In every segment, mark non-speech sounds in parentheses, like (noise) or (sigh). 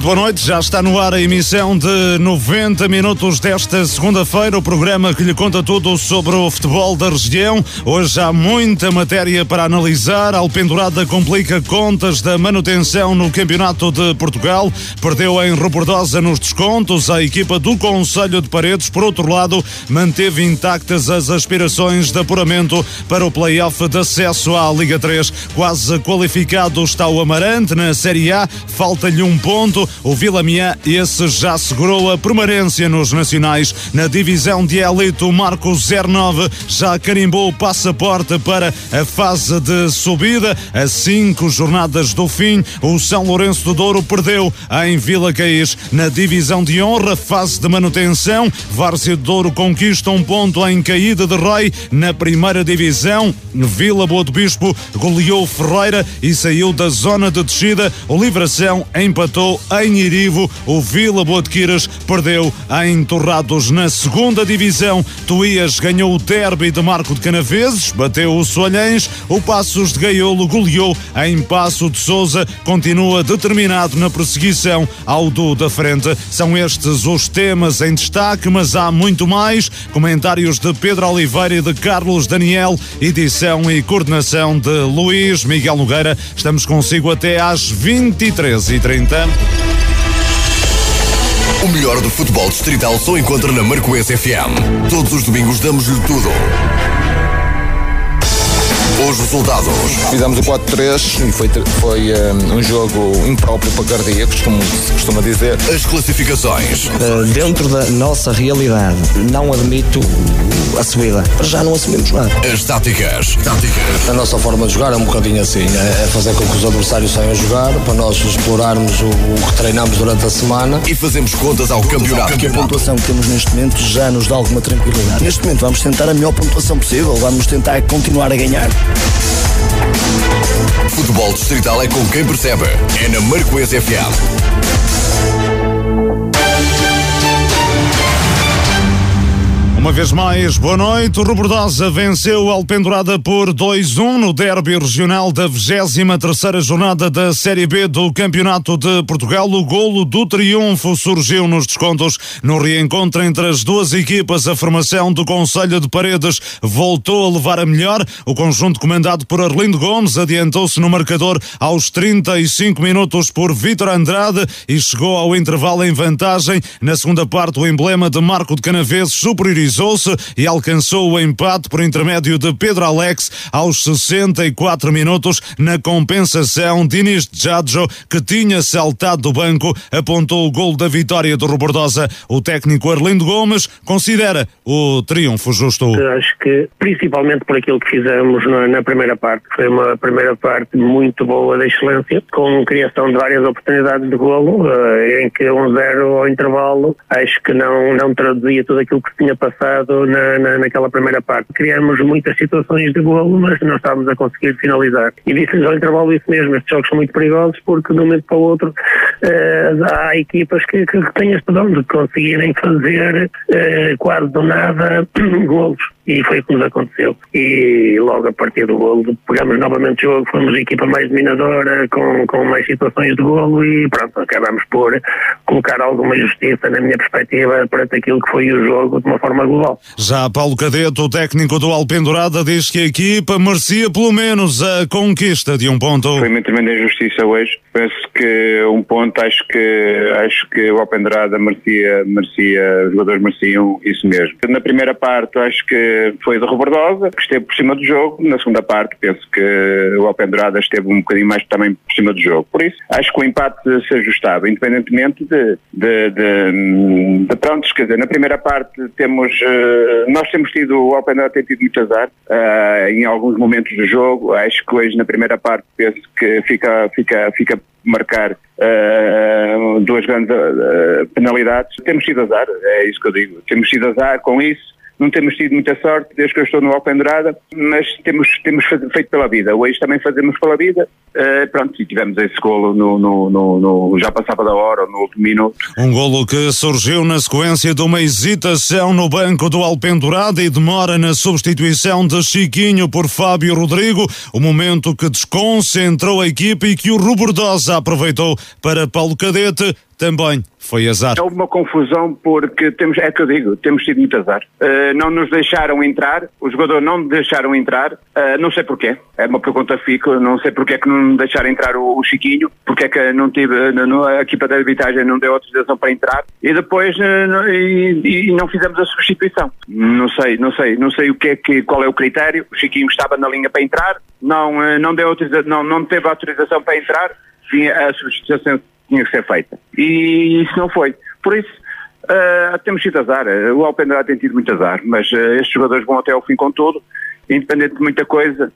Muito boa noite, já está no ar a emissão de 90 minutos desta segunda-feira, o programa que lhe conta tudo sobre o futebol da região. Hoje há muita matéria para analisar. Alpendurada complica contas da manutenção no Campeonato de Portugal. Perdeu em Robordosa nos descontos. A equipa do Conselho de Paredes, por outro lado, manteve intactas as aspirações de apuramento para o play-off de acesso à Liga 3. Quase qualificado está o Amarante na Série A. Falta-lhe um ponto o Vila Miã, esse já segurou a permanência nos nacionais. Na divisão de elite, o Marco 09 já carimbou o passaporte para a fase de subida. A cinco jornadas do fim, o São Lourenço do Douro perdeu em Vila Caís. Na divisão de honra, fase de manutenção, Várzea do Douro conquista um ponto em caída de rei. Na primeira divisão, Vila Boa do Bispo goleou Ferreira e saiu da zona de descida. O Livração empatou em Irivo, o Vila Boa de Quiras perdeu em Torrados na segunda divisão. Tuías ganhou o derby de Marco de Canaveses, bateu o Soalhães. O Passos de Gaiolo goleou em Passo de Souza, continua determinado na perseguição ao do da frente. São estes os temas em destaque, mas há muito mais. Comentários de Pedro Oliveira e de Carlos Daniel, edição e coordenação de Luís Miguel Nogueira. Estamos consigo até às 23h30. O melhor do futebol distrital só encontra na Marcoense FM. Todos os domingos damos-lhe tudo. Os resultados. Fizemos o 4-3 e foi, foi um, um, jogo impróprio para cardíacos, como se costuma dizer. As classificações. Uh, dentro da nossa realidade, não admito a subida. Já não assumimos nada. As táticas. táticas. A nossa forma de jogar é um bocadinho assim: é fazer com que os adversários saiam a jogar, para nós explorarmos o, o que treinamos durante a semana. E fazemos contas ao campeonato. Que a pontuação que temos neste momento já nos dá alguma tranquilidade. Neste momento vamos tentar a melhor pontuação possível, vamos tentar continuar a ganhar. Futebol Distrital é com quem percebe. É na Marcoense FM. Uma vez mais, boa noite. O Robordosa venceu Alpendurada por 2-1 no derby regional da 23ª jornada da Série B do Campeonato de Portugal. O golo do triunfo surgiu nos descontos. No reencontro entre as duas equipas, a formação do Conselho de Paredes voltou a levar a melhor. O conjunto comandado por Arlindo Gomes adiantou-se no marcador aos 35 minutos por Vítor Andrade e chegou ao intervalo em vantagem. Na segunda parte, o emblema de Marco de Canaveses superiorizou se e alcançou o empate por intermédio de Pedro Alex aos 64 minutos. Na compensação, Diniz Jadjo, que tinha saltado do banco, apontou o gol da vitória do Robordosa. O técnico Arlindo Gomes considera o triunfo justo. Acho que, principalmente por aquilo que fizemos na, na primeira parte, foi uma primeira parte muito boa da excelência, com criação de várias oportunidades de golo, uh, em que um zero ao intervalo, acho que não, não traduzia tudo aquilo que tinha passado passado na, na, naquela primeira parte. Criamos muitas situações de golo, mas não estávamos a conseguir finalizar. E disse-lhes ao intervalo isso mesmo, estes jogos são muito perigosos porque de um momento para o outro uh, há equipas que, que, têm este dom de conseguirem fazer uh, quase do nada (clears throat) golos e foi o que nos aconteceu. E logo a partir do golo pegamos novamente o jogo, fomos a equipa mais dominadora, com, com mais situações de golo e pronto, acabamos por colocar alguma justiça na minha perspectiva para aquilo que foi o jogo de uma forma global. Já Paulo Cadeto, o técnico do Alpendurada, diz que a equipa merecia pelo menos a conquista de um ponto. Foi uma tremenda injustiça hoje. Penso que um ponto, acho que acho que o Alpendurada merecia, merecia, os jogadores mereciam isso mesmo. Na primeira parte, acho que foi de Robordosa, que esteve por cima do jogo. Na segunda parte, penso que o Alpendurada esteve um bocadinho mais também por cima do jogo. Por isso, acho que o empate se ajustava, independentemente de, de, de, de prontos, quer dizer, na primeira parte temos, uh, nós temos tido, o Alpendurada tem tido muito azar uh, em alguns momentos do jogo. Acho que hoje, na primeira parte, penso que fica, fica, fica marcar uh, duas grandes uh, penalidades. Temos tido azar, é isso que eu digo. Temos tido azar com isso não temos tido muita sorte desde que eu estou no Alpendrada, mas temos, temos feito pela vida. Hoje também fazemos pela vida. Uh, pronto, e tivemos esse golo no, no, no, no, já passava da hora, no último minuto. Um golo que surgiu na sequência de uma hesitação no banco do Alpendurada e demora na substituição de Chiquinho por Fábio Rodrigo, o momento que desconcentrou a equipe e que o Rubordosa aproveitou para Paulo Cadete também foi azar. Houve uma confusão porque temos, é que eu digo, temos tido muito azar. Uh, não nos deixaram entrar, os jogadores não nos deixaram entrar, uh, não sei porquê, é uma pergunta fico, não sei porquê que não deixaram entrar o, o Chiquinho, porque é que não tive, não, a equipa de arbitragem não deu autorização para entrar e depois uh, e, e, não fizemos a substituição. Não sei, não sei, não sei o que é que, qual é o critério, o Chiquinho estava na linha para entrar, não, não, deu autorização, não, não teve autorização para entrar, a substituição tinha que ser feita. E isso não foi. Por isso, uh, temos tido azar. O Alpendrá tem tido muito azar, mas uh, estes jogadores vão até ao fim com tudo, independente de muita coisa.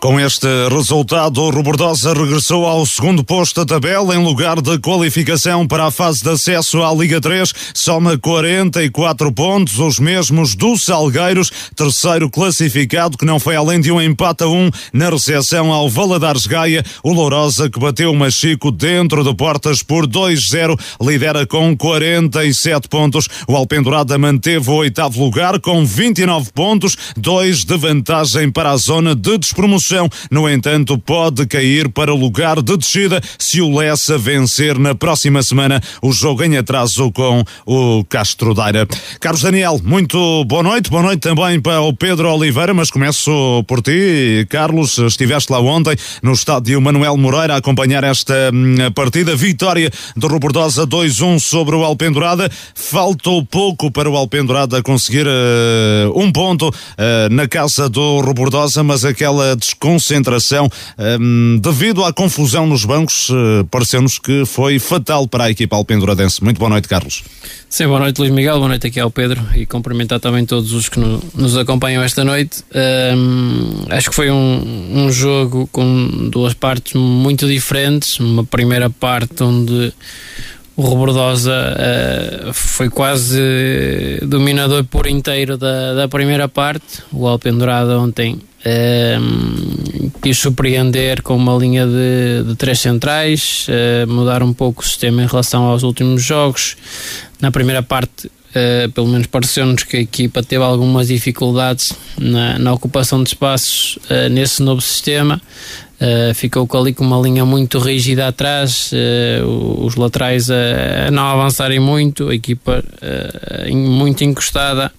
Com este resultado, o Robordosa regressou ao segundo posto da tabela em lugar de qualificação para a fase de acesso à Liga 3. Soma 44 pontos, os mesmos do Salgueiros, terceiro classificado, que não foi além de um empate a um na recepção ao Valadares Gaia. O Lourosa, que bateu o Machico dentro de portas por 2-0, lidera com 47 pontos. O Alpendurada manteve o oitavo lugar com 29 pontos, dois de vantagem para a zona de disputa promoção. No entanto, pode cair para o lugar de descida se o Lessa vencer na próxima semana o jogo em atraso com o Castro Daira. Carlos Daniel, muito boa noite. Boa noite também para o Pedro Oliveira, mas começo por ti. Carlos, estiveste lá ontem no estádio Manuel Moreira a acompanhar esta hum, partida. Vitória do Robordosa 2-1 sobre o Alpendurada. Faltou pouco para o Alpendurada conseguir uh, um ponto uh, na casa do Robordosa, mas aquela desconcentração um, devido à confusão nos bancos, uh, pareceu-nos que foi fatal para a equipa alpenduradense. Muito boa noite, Carlos. Sim, boa noite, Luís Miguel. Boa noite aqui ao Pedro e cumprimentar também todos os que no, nos acompanham esta noite. Um, acho que foi um, um jogo com duas partes muito diferentes. Uma primeira parte onde o Robordosa uh, foi quase dominador por inteiro da, da primeira parte. O Alpendurado ontem uh, quis surpreender com uma linha de, de três centrais, uh, mudar um pouco o sistema em relação aos últimos jogos. Na primeira parte, pelo menos pareceu-nos que a equipa teve algumas dificuldades na, na ocupação de espaços nesse novo sistema. Uh, ficou ali com uma linha muito rígida atrás, uh, os laterais a, a, não avançarem muito, a equipa uh, muito encostada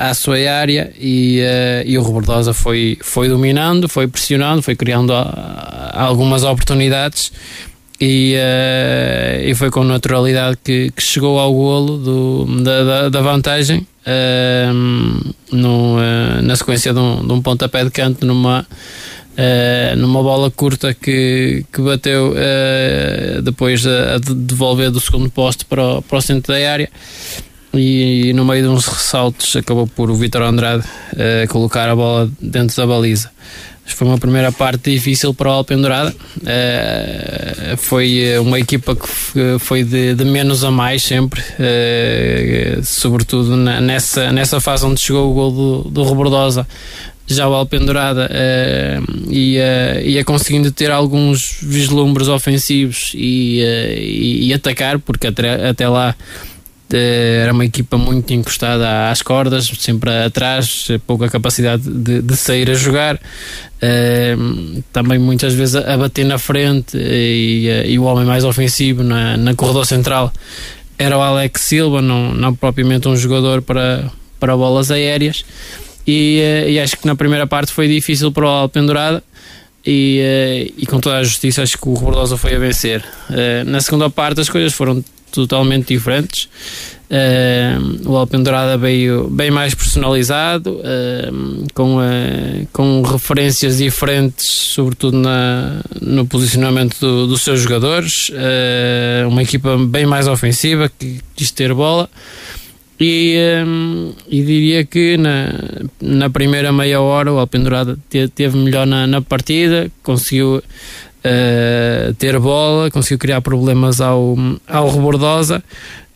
à sua área e, e o Robordosa foi, foi dominando, foi pressionando, foi criando algumas oportunidades e, e foi com naturalidade que, que chegou ao golo do, da, da, da vantagem no, na sequência de um, de um pontapé de canto numa, numa bola curta que, que bateu depois a, a, devolver do segundo posto para o, para o centro da área e, e no meio de uns ressaltos acabou por o Vitor Andrade colocar a bola dentro da baliza foi uma primeira parte difícil para o Alpendurada. Uh, foi uma equipa que foi de, de menos a mais sempre, uh, sobretudo na, nessa, nessa fase onde chegou o gol do, do Robordosa. Já o Alpendurada uh, ia, ia conseguindo ter alguns vislumbres ofensivos e, e, e atacar, porque até, até lá era uma equipa muito encostada às cordas, sempre atrás, pouca capacidade de, de sair a jogar, uh, também muitas vezes a, bater na frente e, e, o homem mais ofensivo na, na corredor central era o Alex Silva, não, não propriamente um jogador para, para bolas aéreas. E, uh, e acho que na primeira parte foi difícil para o Alpendurada. E, uh, e com toda a justiça acho que o Robordosa foi a vencer. na segunda parte as coisas foram totalmente diferentes. O Alpendurada veio bem mais personalizado, com, com referências diferentes, sobretudo na, no posicionamento do, dos seus jogadores. uma equipa bem mais ofensiva, que quis ter bola. E, e diria que na, na primeira meia hora o Alpendurada teve melhor na, na partida, conseguiu uh, ter bola, conseguiu criar problemas ao, ao Rebordosa.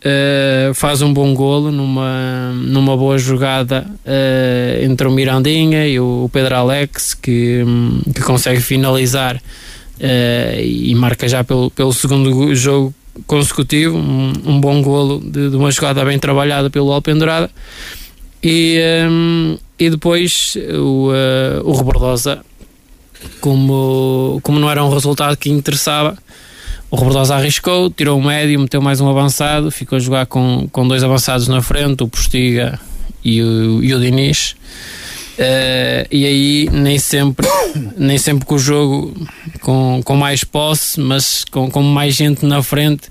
Uh, faz um bom golo numa, numa boa jogada uh, entre o Mirandinha e o, Pedro Alex que, que consegue finalizar uh, e marca já pelo, pelo segundo jogo consecutivo um, um bom golo de, de, uma jogada bem trabalhada pelo Alpendurada e, um, e depois o, uh, o Rebordosa como, como não era um resultado que interessava, O Rebordosa arriscou, tirou o médio, meteu mais um avançado, ficou a jogar com, com dois avançados na frente, o Postiga e o, e o Diniz. Uh, e aí nem sempre nem sempre com o jogo com, com mais posse mas com, com mais gente na frente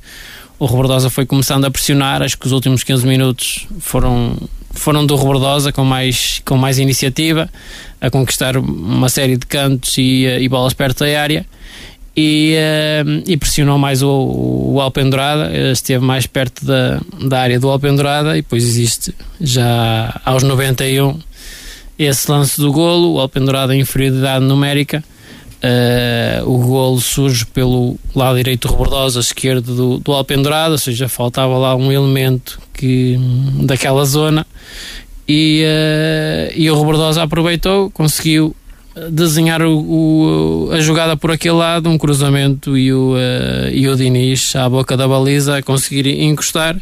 o Rebordosa foi começando a pressionar. Acho que os últimos 15 minutos foram foram do Rebordosa com mais, com mais iniciativa a conquistar uma série de cantos e, e bolas perto da área. E, uh, e pressionou mais o, o Alpendurada, esteve mais perto da, da área do Alpendurada e depois existe já aos 91 esse lance do golo, o Alpendurada em inferioridade numérica. Uh, o golo surge pelo lado direito rebordoso, esquerdo do, do Alpendurada, ou seja, faltava lá um elemento que, daquela zona e, uh, e o Rebordosa aproveitou, conseguiu desenhar o, o, a jogada por aquele lado, um cruzamento e o, uh, e o Diniz à boca da baliza a conseguir encostar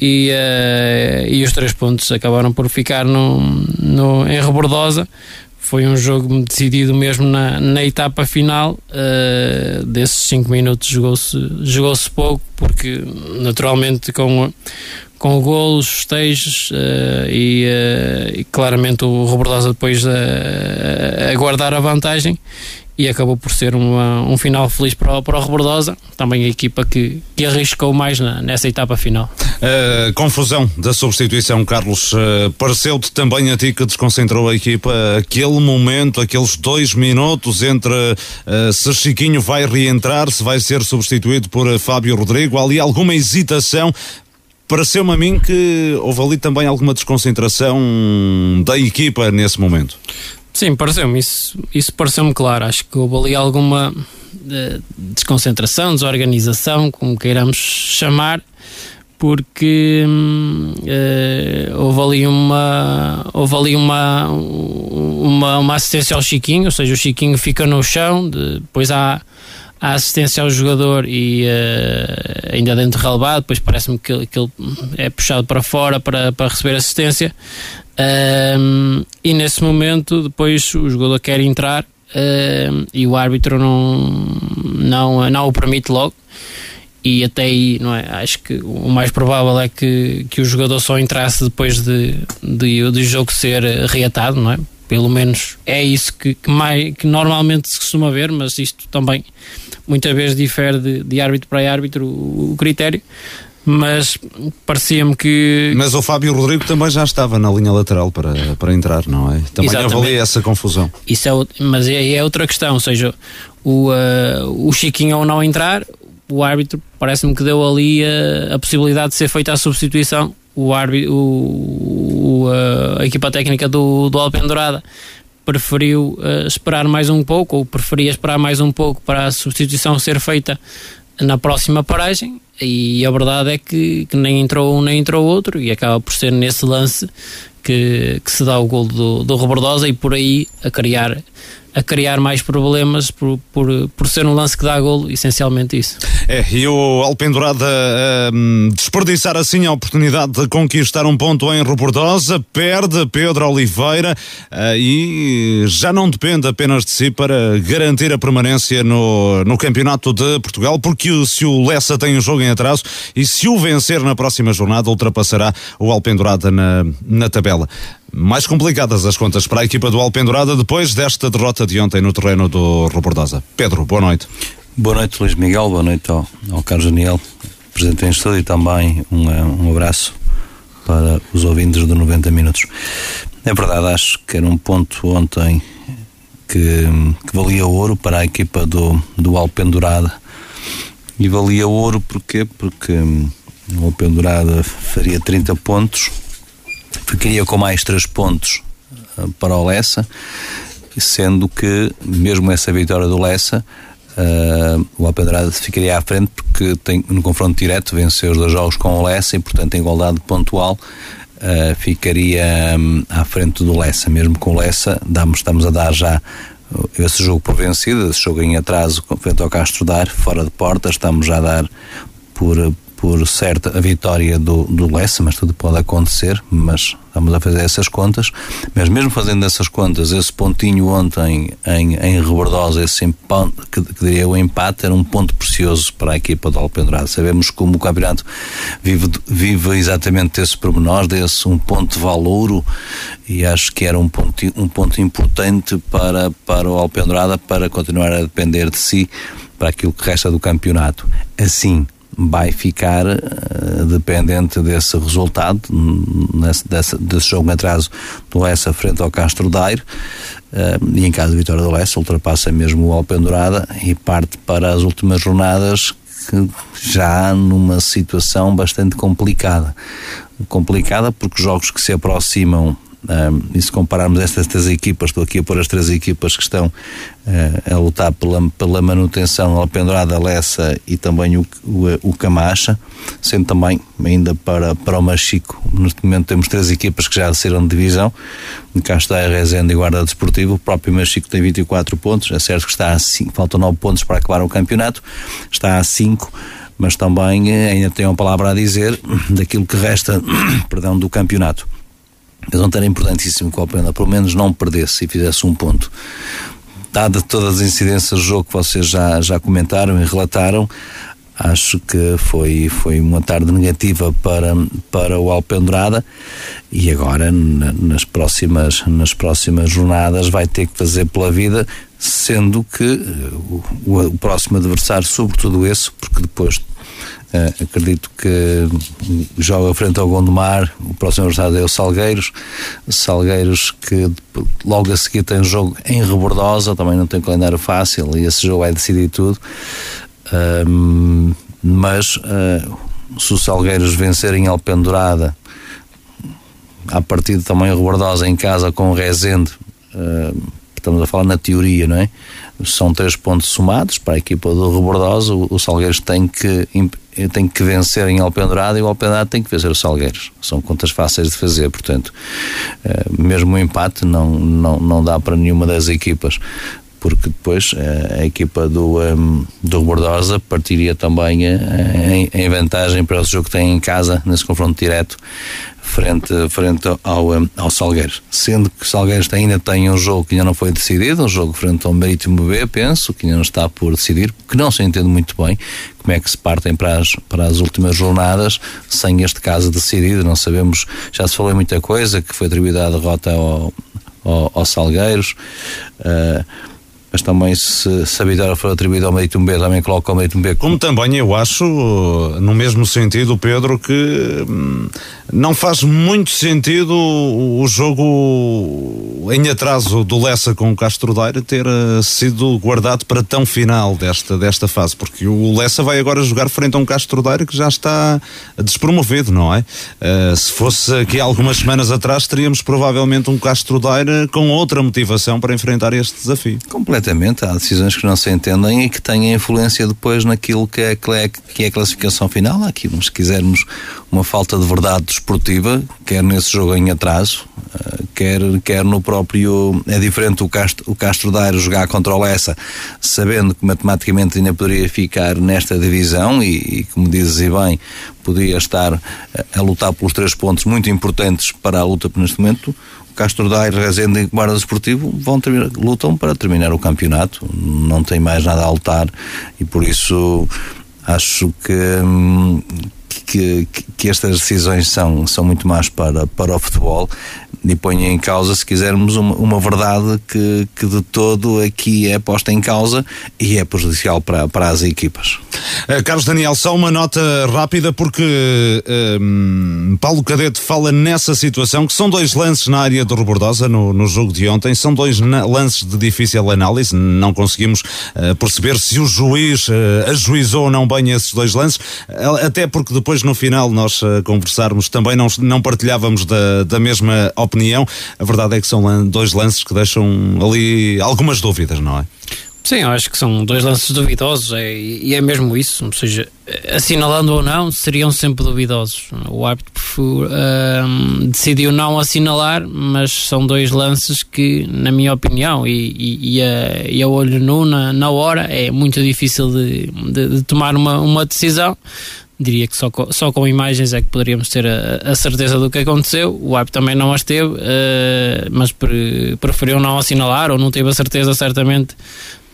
e, uh, e os três pontos acabaram por ficar no, no, em Rebordosa. Foi um jogo decidido mesmo na, na etapa final. Uh, desses 5 minutos jogou-se jogou pouco, porque naturalmente com, com golos, festejos uh, e, e, claramente o Robordosa depois a, a guardar a vantagem e acabou por ser uma, um final feliz para o, para o Rebordosa, também a equipa que, que arriscou mais na, nessa etapa final. Uh, confusão da substituição, Carlos, uh, pareceu-te também a ti que desconcentrou a equipa aquele momento, aqueles dois minutos entre uh, se Chiquinho vai reentrar, se vai ser substituído por Fábio Rodrigo, ali alguma hesitação Pareceu-me a mim que houve ali também alguma desconcentração da equipa nesse momento. Sim, pareceu-me. Isso, isso pareceu-me claro. Acho que houve ali alguma uh, desconcentração, desorganização, como queiramos chamar, porque uh, houve ali uma houve ali uma, uma, uma assistência ao Chiquinho, ou seja, o Chiquinho fica no chão, depois há a assistência ao jogador e uh, ainda dentro do relevado, depois parece-me que, que ele é puxado para fora para, para receber assistência. Uh, e nesse momento, depois o jogador quer entrar uh, e o árbitro não, não, não o permite logo. E até aí, não é? Acho que o mais provável é que, que o jogador só entrasse depois de, de, de jogo ser reatado, não é? Pelo menos é isso que, que, mais, que normalmente se costuma ver, mas isto também muitas vezes difere de, de árbitro para árbitro o, o critério mas parecia-me que. Mas o Fábio Rodrigo também já estava na linha lateral para, para entrar, não é? Também Exatamente. avalia essa confusão. Isso é, mas é, é outra questão, ou seja, o, uh, o Chiquinho ao não entrar, o árbitro parece-me que deu ali a, a, possibilidade de ser feita a substituição. O árbitro, o, o, uh, a equipa técnica do, do Alpendurada preferiu uh, esperar mais um pouco, ou preferia esperar mais um pouco para a substituição ser feita na próxima paragem. E a verdade é que, que nem entrou um nem entrou outro, e acaba por ser nesse lance que, que se dá o gol do, do Robordosa e por aí a criar a criar mais problemas por, por, por ser um lance que dá golo, essencialmente isso. É, e o Alpendurada uh, desperdiçar assim a oportunidade de conquistar um ponto em Robordosa, perde Pedro Oliveira uh, e já não depende apenas de si para garantir a permanência no, no Campeonato de Portugal, porque se o Lessa tem um jogo em atraso e se o vencer na próxima jornada ultrapassará o Alpendurada na, na tabela mais complicadas as contas para a equipa do Alpendurada depois desta derrota de ontem no terreno do Robordosa. Pedro, boa noite. Boa noite, Luís Miguel, boa noite ao, ao Carlos Daniel, presente em estúdio, e também um, eh, um abraço para os ouvintes do 90 Minutos. É verdade, acho que era um ponto ontem que, que valia ouro para a equipa do, do Alpendurada. E valia ouro porquê? Porque hum, o Alpendurada faria 30 pontos ficaria com mais três pontos uh, para o Lessa, sendo que, mesmo essa vitória do Lessa, uh, o Alpedrada ficaria à frente porque tem, no confronto direto venceu os dois jogos com o Lessa e, portanto, em igualdade pontual. Uh, ficaria um, à frente do Lessa, mesmo com o Lessa, damos, estamos a dar já esse jogo por vencido, esse jogo em atraso frente ao Castro Dar, fora de porta, estamos já a dar por, por certa a vitória do, do Lessa, mas tudo pode acontecer, mas estamos a fazer essas contas, mas mesmo fazendo essas contas, esse pontinho ontem em, em Rebordosa, esse que, que diria o empate, era um ponto precioso para a equipa do Alpendrado. Sabemos como o campeonato vive, vive exatamente esse pormenor, desse um ponto de valor e acho que era um ponto, um ponto importante para, para o Alpendrada para continuar a depender de si para aquilo que resta do campeonato. Assim, vai ficar uh, dependente desse resultado, nesse, desse, desse jogo em atraso do Lessa frente ao Castro Daire. Uh, e em caso de vitória do Lessa, ultrapassa mesmo o Alpendurada e parte para as últimas jornadas já numa situação bastante complicada. Complicada porque os jogos que se aproximam um, e se compararmos estas três equipas, estou aqui a pôr as três equipas que estão uh, a lutar pela, pela manutenção, a Pendurada, Lessa e também o, o, o, Camacha, sendo também ainda para, para o Machico, neste momento temos três equipas que já desceram de divisão, cá está a Rezende e Guarda Desportivo, o próprio Machico tem 24 pontos, é certo que está a 5, faltam 9 pontos para acabar o campeonato, está a 5 mas também eh, ainda tem uma palavra a dizer (coughs) daquilo que resta (coughs) perdão, do campeonato. Mas ontem era importantíssimo que o Alpena pelo menos não perdesse e fizesse um ponto. Dada todas as incidências do jogo que vocês já, já comentaram e relataram, acho que foi, foi uma tarde negativa para, para o Alpendurada e agora nas próximas, nas próximas jornadas vai ter que fazer pela vida, sendo que o, o, o próximo adversário, sobretudo esse, porque depois Uh, acredito que joga frente ao Gondomar, o próximo adversário é o Salgueiros. Salgueiros que logo a seguir tem jogo em Rebordosa, também não tem calendário fácil e esse jogo vai decidir tudo. Uh, mas uh, se o Salgueiros vencer em Alpendurada, a partir também Rebordosa em casa com o Rezende, estamos a falar na teoria, não é? São três pontos somados para a equipa do Rebordosa. O, o Salgueiros tem que tem que vencer em Alpendurada e o Alpendurada tem que vencer o Salgueiros. São contas fáceis de fazer, portanto, eh, mesmo o empate não, não, não dá para nenhuma das equipas porque depois eh, a equipa do, um, ehm, do Bordosa partiria também eh, em, em, vantagem para o jogo que tem em casa nesse confronto direto frente, frente ao, ao Salgueiros. Sendo que o Salgueiros ainda tem um jogo que ainda não foi decidido, um jogo frente ao Marítimo B, penso, que ainda não está por decidir, que não se entende muito bem como é que se partem para as, para as últimas jornadas sem este caso decidido. Não sabemos, já se falou muita coisa, que foi atribuída a derrota ao, ao, ao Salgueiros. Uh, mas também se, se a vitória for atribuída ao Marítimo B, também coloca o Marítimo B. Como também eu acho, no mesmo sentido, Pedro, que hum, não faz muito sentido o jogo em atraso do Lessa com o Castro Daire ter uh, sido guardado para tão final desta, desta fase, porque o Lessa vai agora jogar frente a um Castro Daire que já está despromovido, não é? Uh, se fosse aqui algumas semanas atrás, teríamos provavelmente um Castro Daire com outra motivação para enfrentar este desafio. Completamente Completamente, há decisões que não se entendem e que têm influência depois naquilo que é, que é a classificação final. Aqui, se quisermos, uma falta de verdade desportiva, quer nesse jogo em atraso, eh, quer, quer no próprio. É diferente o Castro, o Castro Daire jogar contra o Lessa, sabendo que matematicamente ainda poderia ficar nesta divisão e, e como dizes e bem, podia estar a, a lutar pelos três pontos muito importantes para a luta neste momento. Castro Daire, Rezende e Guarda Desportivo vão terminar, lutam para terminar o campeonato, não tem mais nada a lutar e por isso acho que, hum, que, que, estas decisões são, são muito mais para, para o futebol e põe em causa, se quisermos, uma, uma verdade que, que de todo aqui é posta em causa e é prejudicial para, para as equipas. Uh, Carlos Daniel, só uma nota rápida porque uh, Paulo Cadete fala nessa situação que são dois lances na área do Rebordosa no, no jogo de ontem, são dois lances de difícil análise, não conseguimos uh, perceber se o juiz ajuizou ou não bem esses dois lances, até porque depois no final nós conversarmos também não, não partilhávamos da, da mesma opinião opinião, a verdade é que são dois lances que deixam ali algumas dúvidas, não é? Sim, eu acho que são dois lances duvidosos é, e é mesmo isso, ou seja, assinalando ou não, seriam sempre duvidosos. O árbitro uh, decidiu não assinalar, mas são dois lances que, na minha opinião, e, e, e, a, e a olho nu na, na hora, é muito difícil de, de, de tomar uma, uma decisão diria que só com, só com imagens é que poderíamos ter a, a certeza do que aconteceu. O árbitro também não as teve, uh, mas pre, preferiu não assinalar ou não teve a certeza certamente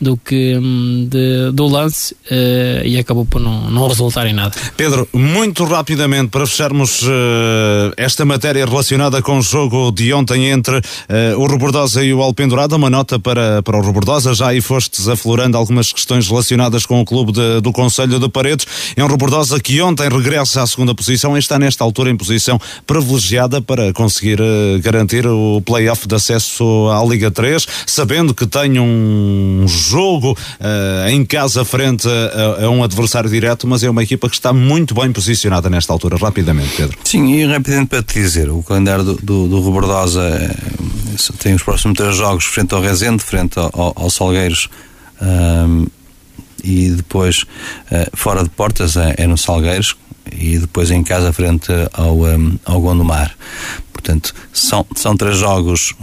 do que hum, de, do lance uh, e acabou por não, não resultar em nada. Pedro, muito rapidamente para fecharmos uh, esta matéria relacionada com o jogo de ontem entre uh, o Robordosa e o Alpendurado, uma nota para, para o Robordosa, já aí fostes aflorando algumas questões relacionadas com o clube de, do Conselho de Paredes, é um Robordosa que ontem regressa à segunda posição e está nesta altura em posição privilegiada para conseguir garantir o play-off de acesso à Liga 3, sabendo que tem um uh, em casa frente a, a, um adversário direto, mas é uma equipa que está muito bem posicionada nesta altura. Rapidamente, Pedro. Sim, e rapidamente para te dizer, o calendário do, do, do é, tem os próximos três jogos frente ao Rezende, frente ao, ao Salgueiros. Um, e depois uh, fora de portas é, é, no Salgueiros e depois em casa frente ao, um, ao Gondomar. Portanto, são, são três jogos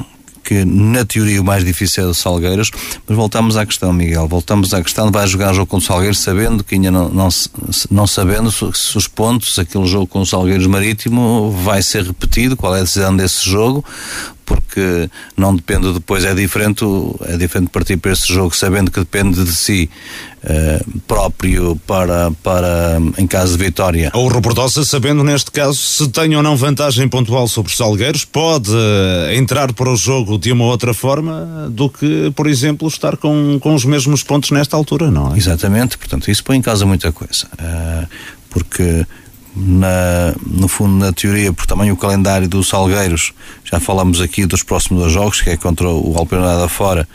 que na teoria o mais difícil é o Salgueiros, mas voltamos à questão, Miguel, voltamos à questão, vai jogar jogo com o Salgueiros sabendo que ainda não, não, não sabendo se, se, os pontos, aquele jogo com o Salgueiros Marítimo vai ser repetido, qual é a decisão desse jogo, porque não depende depois, é diferente, é diferente partir para esse jogo sabendo que depende de si uh, próprio para, para em caso de vitória. Ou o Robordosa, sabendo neste caso se tem ou não vantagem pontual sobre os Salgueiros, pode uh, entrar para o jogo de uma outra forma do que, por exemplo, estar com, com os mesmos pontos nesta altura, não é? Exatamente, portanto, isso põe em causa muita coisa. Uh, porque na, no fundo, na teoria, por também o calendário dos Salgueiros, já falamos aqui dos próximos jogos, que é contra o Alpenada fora,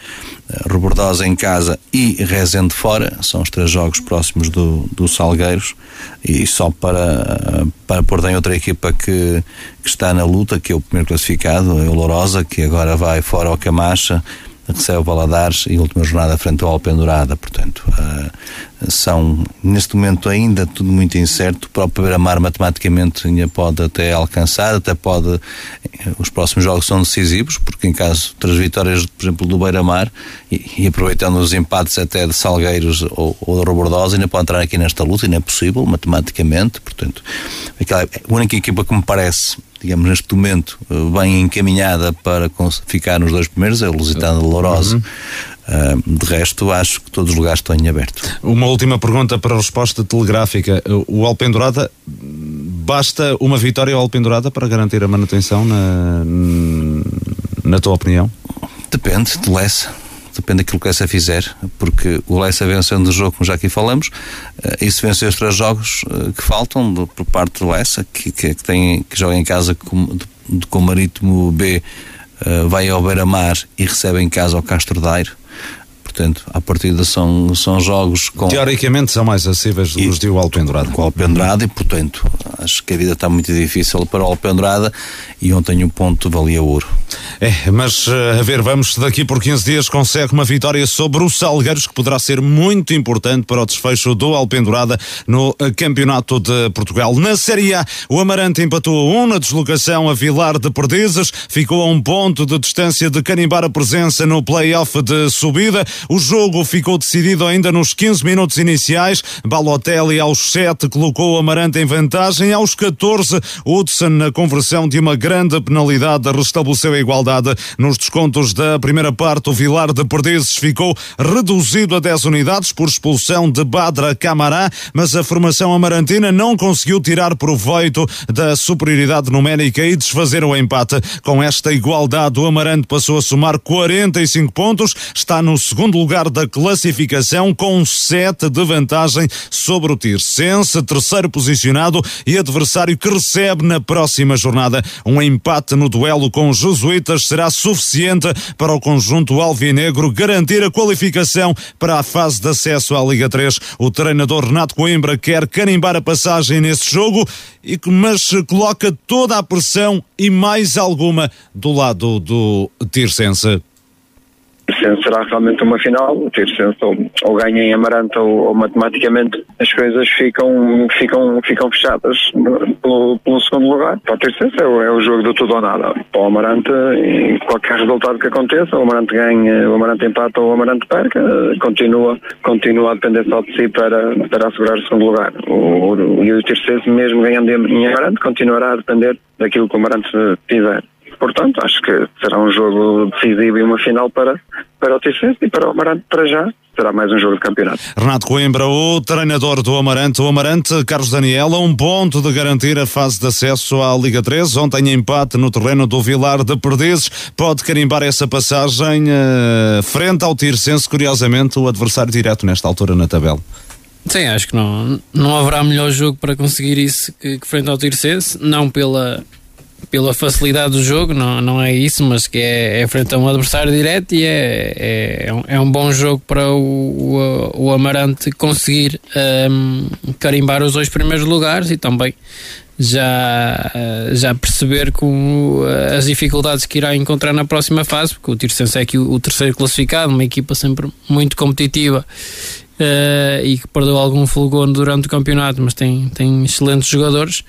eh, Robordosa em casa e Rezende fora, são os três jogos próximos do, do Salgueiros, e só para, para pôr em outra equipa que, que está na luta, que é o primeiro classificado, é o Lourosa, que agora vai fora ao Camacha, recebe o Valadares e a última jornada frente ao Alpendurada, portanto uh, são neste momento ainda tudo muito incerto, o próprio Beira-Mar matematicamente ainda pode até alcançar, até pode os próximos jogos são decisivos, porque em caso das vitórias, por exemplo, do Beira-Mar e, e, aproveitando os empates até de Salgueiros ou, ou de Robordosa, ainda pode entrar aqui nesta luta, ainda é possível matematicamente, portanto aquela, a única equipa que me parece digamos, neste momento, eh, bem encaminhada para ficar nos dois primeiros, é o Lusitano de Lourosa. Uhum. Uh, de resto, acho que todos os lugares estão em aberto. Uma última pergunta para a resposta telegráfica. O Alpendurada, basta uma vitória ao Alpendurada para garantir a manutenção, na, na tua opinião? Depende, de Lessa depende daquilo que o Leicester fizer, porque o Leicester vencendo o jogo, como já aqui falamos, e se vencer os três jogos uh, que faltam por parte do Leicester, que, que, que, tem, que joga em casa com, com o Marítimo B, uh, vai ao Beira-Mar e recebe em casa ao Castro Daire, portanto, à partida são, são jogos com... Teoricamente são mais acessíveis dos de o Alpendurada. Com o Alpendurada e, portanto, acho que a vida está muito difícil para o Alpendurada e ontem um ponto valia ouro. É, mas eh, a ver, vamos daqui por 15 dias consegue uma vitória sobre o Salgueiros que poderá ser muito importante para o desfecho do Alpendurada no eh, Campeonato de Portugal. Na Série A, o Amarante empatou a um na deslocação a Vilar de Perdizes, ficou a um ponto de distância de carimbar a presença no play-off de subida. O jogo ficou decidido ainda nos 15 minutos iniciais. Balotelli aos 7 colocou o Amarante em vantagem. Aos 14, Hudson na conversão de uma grande penalidade restabeleceu a igualdade. Nos descontos da primeira parte, o Vilar de Perdizes ficou reduzido a 10 unidades por expulsão de Badra Camará, mas a formação amarantina não conseguiu tirar proveito da superioridade numérica e desfazer o empate. Com esta igualdade, o Amarante passou a somar 45 pontos, está no segundo segundo lugar da classificação com 7 de vantagem sobre o Tirsense, terceiro posicionado e adversário que recebe na próxima jornada. Um empate no duelo com os jesuítas será suficiente para o conjunto alvinegro garantir a qualificação para a fase de acesso à Liga 3. O treinador Renato Coimbra quer carimbar a passagem nesse jogo, mas coloca toda a pressão e mais alguma do lado do Tirsense. Será realmente uma final, o Tirsense ou, ou ganha em Amarante ou, ou, matematicamente as coisas ficam, ficam, ficam fechadas pelo, pelo segundo lugar. Para o Tirsense é, é, o jogo do tudo ou nada. Para o Amarante, em qualquer resultado que aconteça, o Amarante ganha, o Amarante empata ou o Amarante perca, continua, continua a depender só de si para, para assegurar o segundo lugar. O, o, e o mesmo ganhando em Amarante, continuará a depender daquilo que o Amarante fizer. Portanto, acho que será um jogo decisivo e uma final para, para o Tichense e para o Amarante para já. Será mais um jogo de campeonato. Renato Coimbra, o treinador do Amarante. O Amarante, Carlos Daniel, a um ponto de garantir a fase de acesso à Liga 3. Ontem empate no terreno do Vilar de Perdizes. Pode carimbar essa passagem uh, frente ao Tirsense, curiosamente, o adversário direto nesta altura na tabela. Sim, acho que não, não haverá melhor jogo para conseguir isso que, que frente ao Tirsense. Não pela pela facilidade do jogo, não, não é isso, mas que é, é frente a um adversário direto e é, é, é, um, é um bom jogo para o, o, o Amarante conseguir um, carimbar os dois primeiros lugares e também já, já perceber com as dificuldades que irá encontrar na próxima fase, porque o Tirsense é aqui o, o terceiro classificado, uma equipa sempre muito competitiva uh, e que perdeu algum fulgor durante o campeonato, mas tem, tem excelentes jogadores.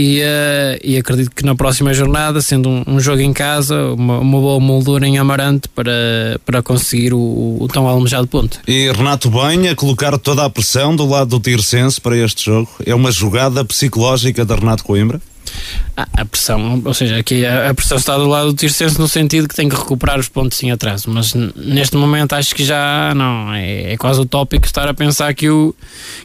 E, uh, e acredito que na próxima jornada, sendo um, um jogo em casa, uma, uma, boa moldura em Amarante para, para conseguir o, o tão almejado ponto. E Renato bem a colocar toda a pressão do lado do Tirsense para este jogo. É uma jogada psicológica de Renato Coimbra? A pressão, ou seja, aqui a, pressão está do lado do Tirsense no sentido que tem que recuperar os pontos em atraso, mas neste momento acho que já não, é, é, quase utópico estar a pensar que o,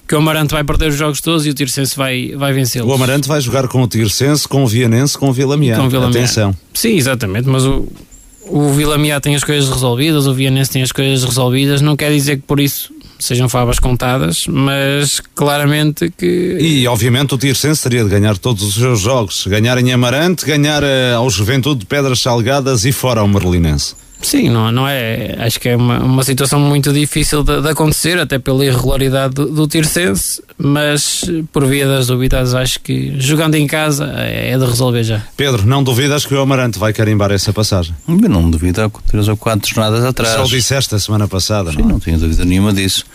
que o Amarante vai perder os jogos todos e o Tirsense vai, vai vencê-los. O Amarante vai jogar com o Tirsense, com o Vianense, com o Vila Com Vila Atenção. Sim, exatamente, mas o, o Vila tem as coisas resolvidas, o Vianense tem as coisas resolvidas, não quer dizer que por isso sejam favas contadas, mas claramente que. E obviamente o Tirsense teria de ganhar todos os seus jogos. Ganhar em Amarante, ganhar uh, ao Juventude de Pedras Salgadas e fora ao Merlinense. Sim, não, não é. Acho que é uma, uma situação muito difícil de, de acontecer, até pela irregularidade do, do Tirsense, mas por via das dúvidas, acho que jogando em casa é de resolver já. Pedro, não duvidas que o Amarante vai carimbar essa passagem? Eu não duvido há três ou quatro jornadas atrás. Só o disseste a semana passada, Sim, não? É? não tinha dúvida nenhuma disso.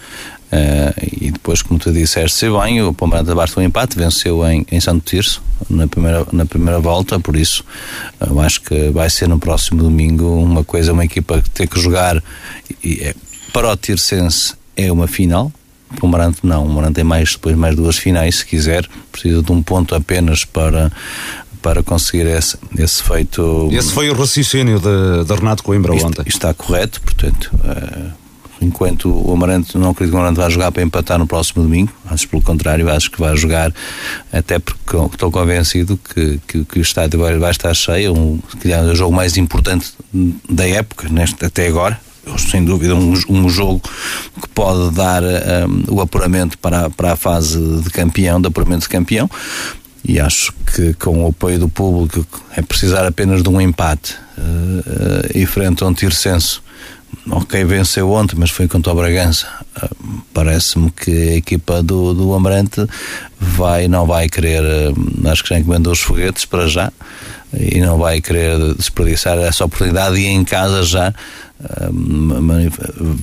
Uh, e depois, como tu disseste, se bem, o Palmeiras foi um empate, venceu em, em Santo Tirso na primeira, na primeira volta, por isso eu acho que vai ser no próximo domingo uma coisa, uma equipa que tem que jogar e é, para o Tirsense é uma final, o Marante não, o Marante tem mais, depois mais duas finais se quiser, precisa de um ponto apenas para para conseguir esse, esse feito. Esse foi o raciocínio de, de Renato Coimbra ontem. Está correto, portanto, uh, enquanto o Amarante, não acredito que o Amarante vá jogar para empatar no próximo domingo, acho pelo contrário, acho que vai jogar, até porque estou convencido que, que, que o estádio vai, vai estar cheio, um, é o jogo mais importante da época, neste, até agora, sem dúvida um, um jogo que pode dar um, o apuramento para, para a fase de campeão, de apuramento de campeão, e acho que com o apoio do público é precisar apenas de um empate uh, uh, e frente a um tiro senso ok, venceu ontem, mas foi contra o Bragança. Uh, Parece-me que a equipa do, do Amarante vai, não vai querer, uh, acho que já encomendou os foguetes para já, e não vai querer desperdiçar essa oportunidade e em casa já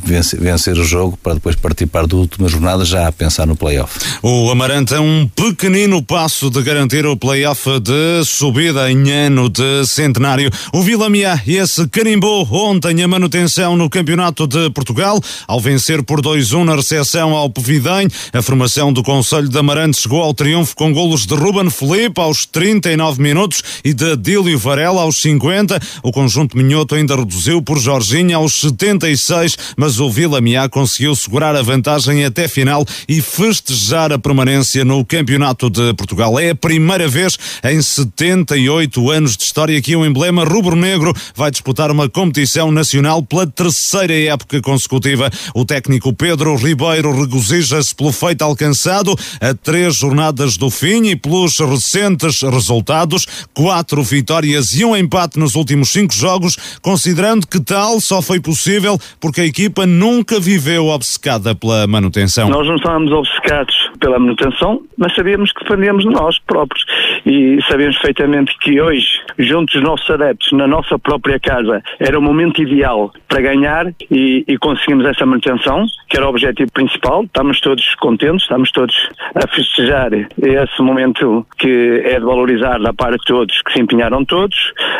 vencer, vencer, o jogo para depois participar da última jornada já a pensar no playoff. O Amarante é um pequenino passo de garantir o playoff de subida em ano de centenário. O Vila Miá, esse carimbou ontem a manutenção no Campeonato de Portugal ao vencer por 2-1 na recepção ao Povidem. A formação do Conselho de Amarante chegou ao triunfo com golos de Ruben Felipe aos 39 minutos e de Dílio Varela aos 50. O conjunto minhoto ainda reduziu por Jorginho aos 76, mas o Vila Miá conseguiu segurar a vantagem até final e festejar a permanência no Campeonato de Portugal. É a primeira vez em 78 anos de história que um emblema rubro-negro vai disputar uma competição nacional pela terceira época consecutiva. O técnico Pedro Ribeiro regozija-se pelo feito alcançado a três jornadas do fim e pelos recentes resultados, quatro vitórias e um empate nos últimos cinco jogos, considerando que tal só foi possível porque a equipa nunca viveu obcecada pela manutenção. Nós não estávamos obcecados pela manutenção, mas sabíamos que dependíamos de nós próprios. E sabemos perfeitamente que hoje, juntos os nossos adeptos, na nossa própria casa, era o momento ideal para ganhar e, e conseguimos essa manutenção, que era o objetivo principal. Estamos todos contentes, estamos todos a festejar esse momento que é de valorizar da parte de todos, que se empenharam todos,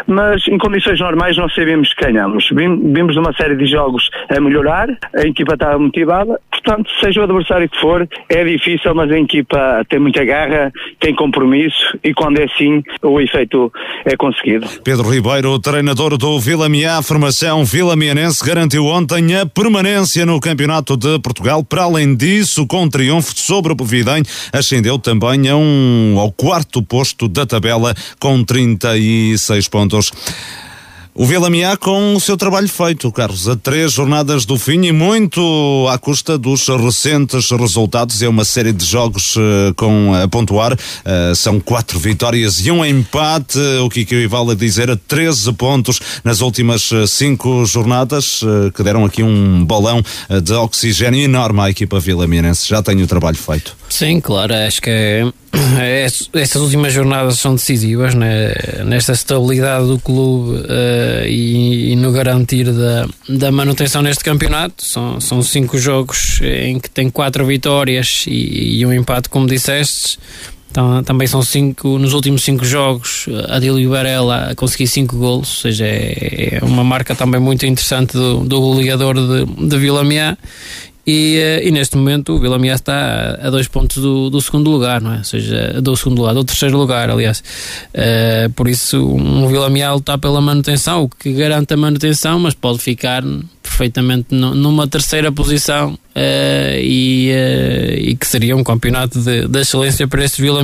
mas em condições normais nós sabemos que ganhamos. Vimos uma série de jogos a melhorar, a equipa estava motivada, portanto, seja o adversário que for, é difícil, mas a equipa tem muita garra, tem compromisso e quando é assim, o efeito é conseguido. Pedro Ribeiro, treinador do Vila Miá, formação Vila Mianense, garantiu ontem a permanência no Campeonato de Portugal. Para além disso, com triunfo sobre o Povidem, ascendeu também a um, ao quarto posto da tabela com 36 pontos. O Vila Miá com o seu trabalho feito, Carlos, a três jornadas do fim e muito à custa dos recentes resultados. É uma série de jogos uh, com a pontuar. Uh, são quatro vitórias e um empate, o que equivale a dizer a 13 pontos nas últimas eh, cinco jornadas, uh, que deram aqui um bolão de oxigênio enorme à equipa Vila Mianense. Já tem o trabalho feito. Sim, claro, acho que é estas últimas jornadas são decisivas né? nesta estabilidade do clube uh, e, e, no garantir da, da manutenção neste campeonato. São, são cinco jogos em que tem quatro vitórias e, e um empate, como disseste. Então, também são cinco, nos últimos cinco jogos, Adílio Varela a conseguir cinco golos, ou seja, é, é uma marca também muito interessante do, do goleador de, de Vila e, eh, e, neste momento o Vila está a dois pontos do, do, segundo lugar, não é? Ou seja, do segundo lugar, do terceiro lugar, aliás. Uh, por isso, um Vila está pela manutenção, o que garante a manutenção, mas pode ficar perfeitamente numa terceira posição uh, e, uh, e que seria um campeonato de, de excelência para este Vila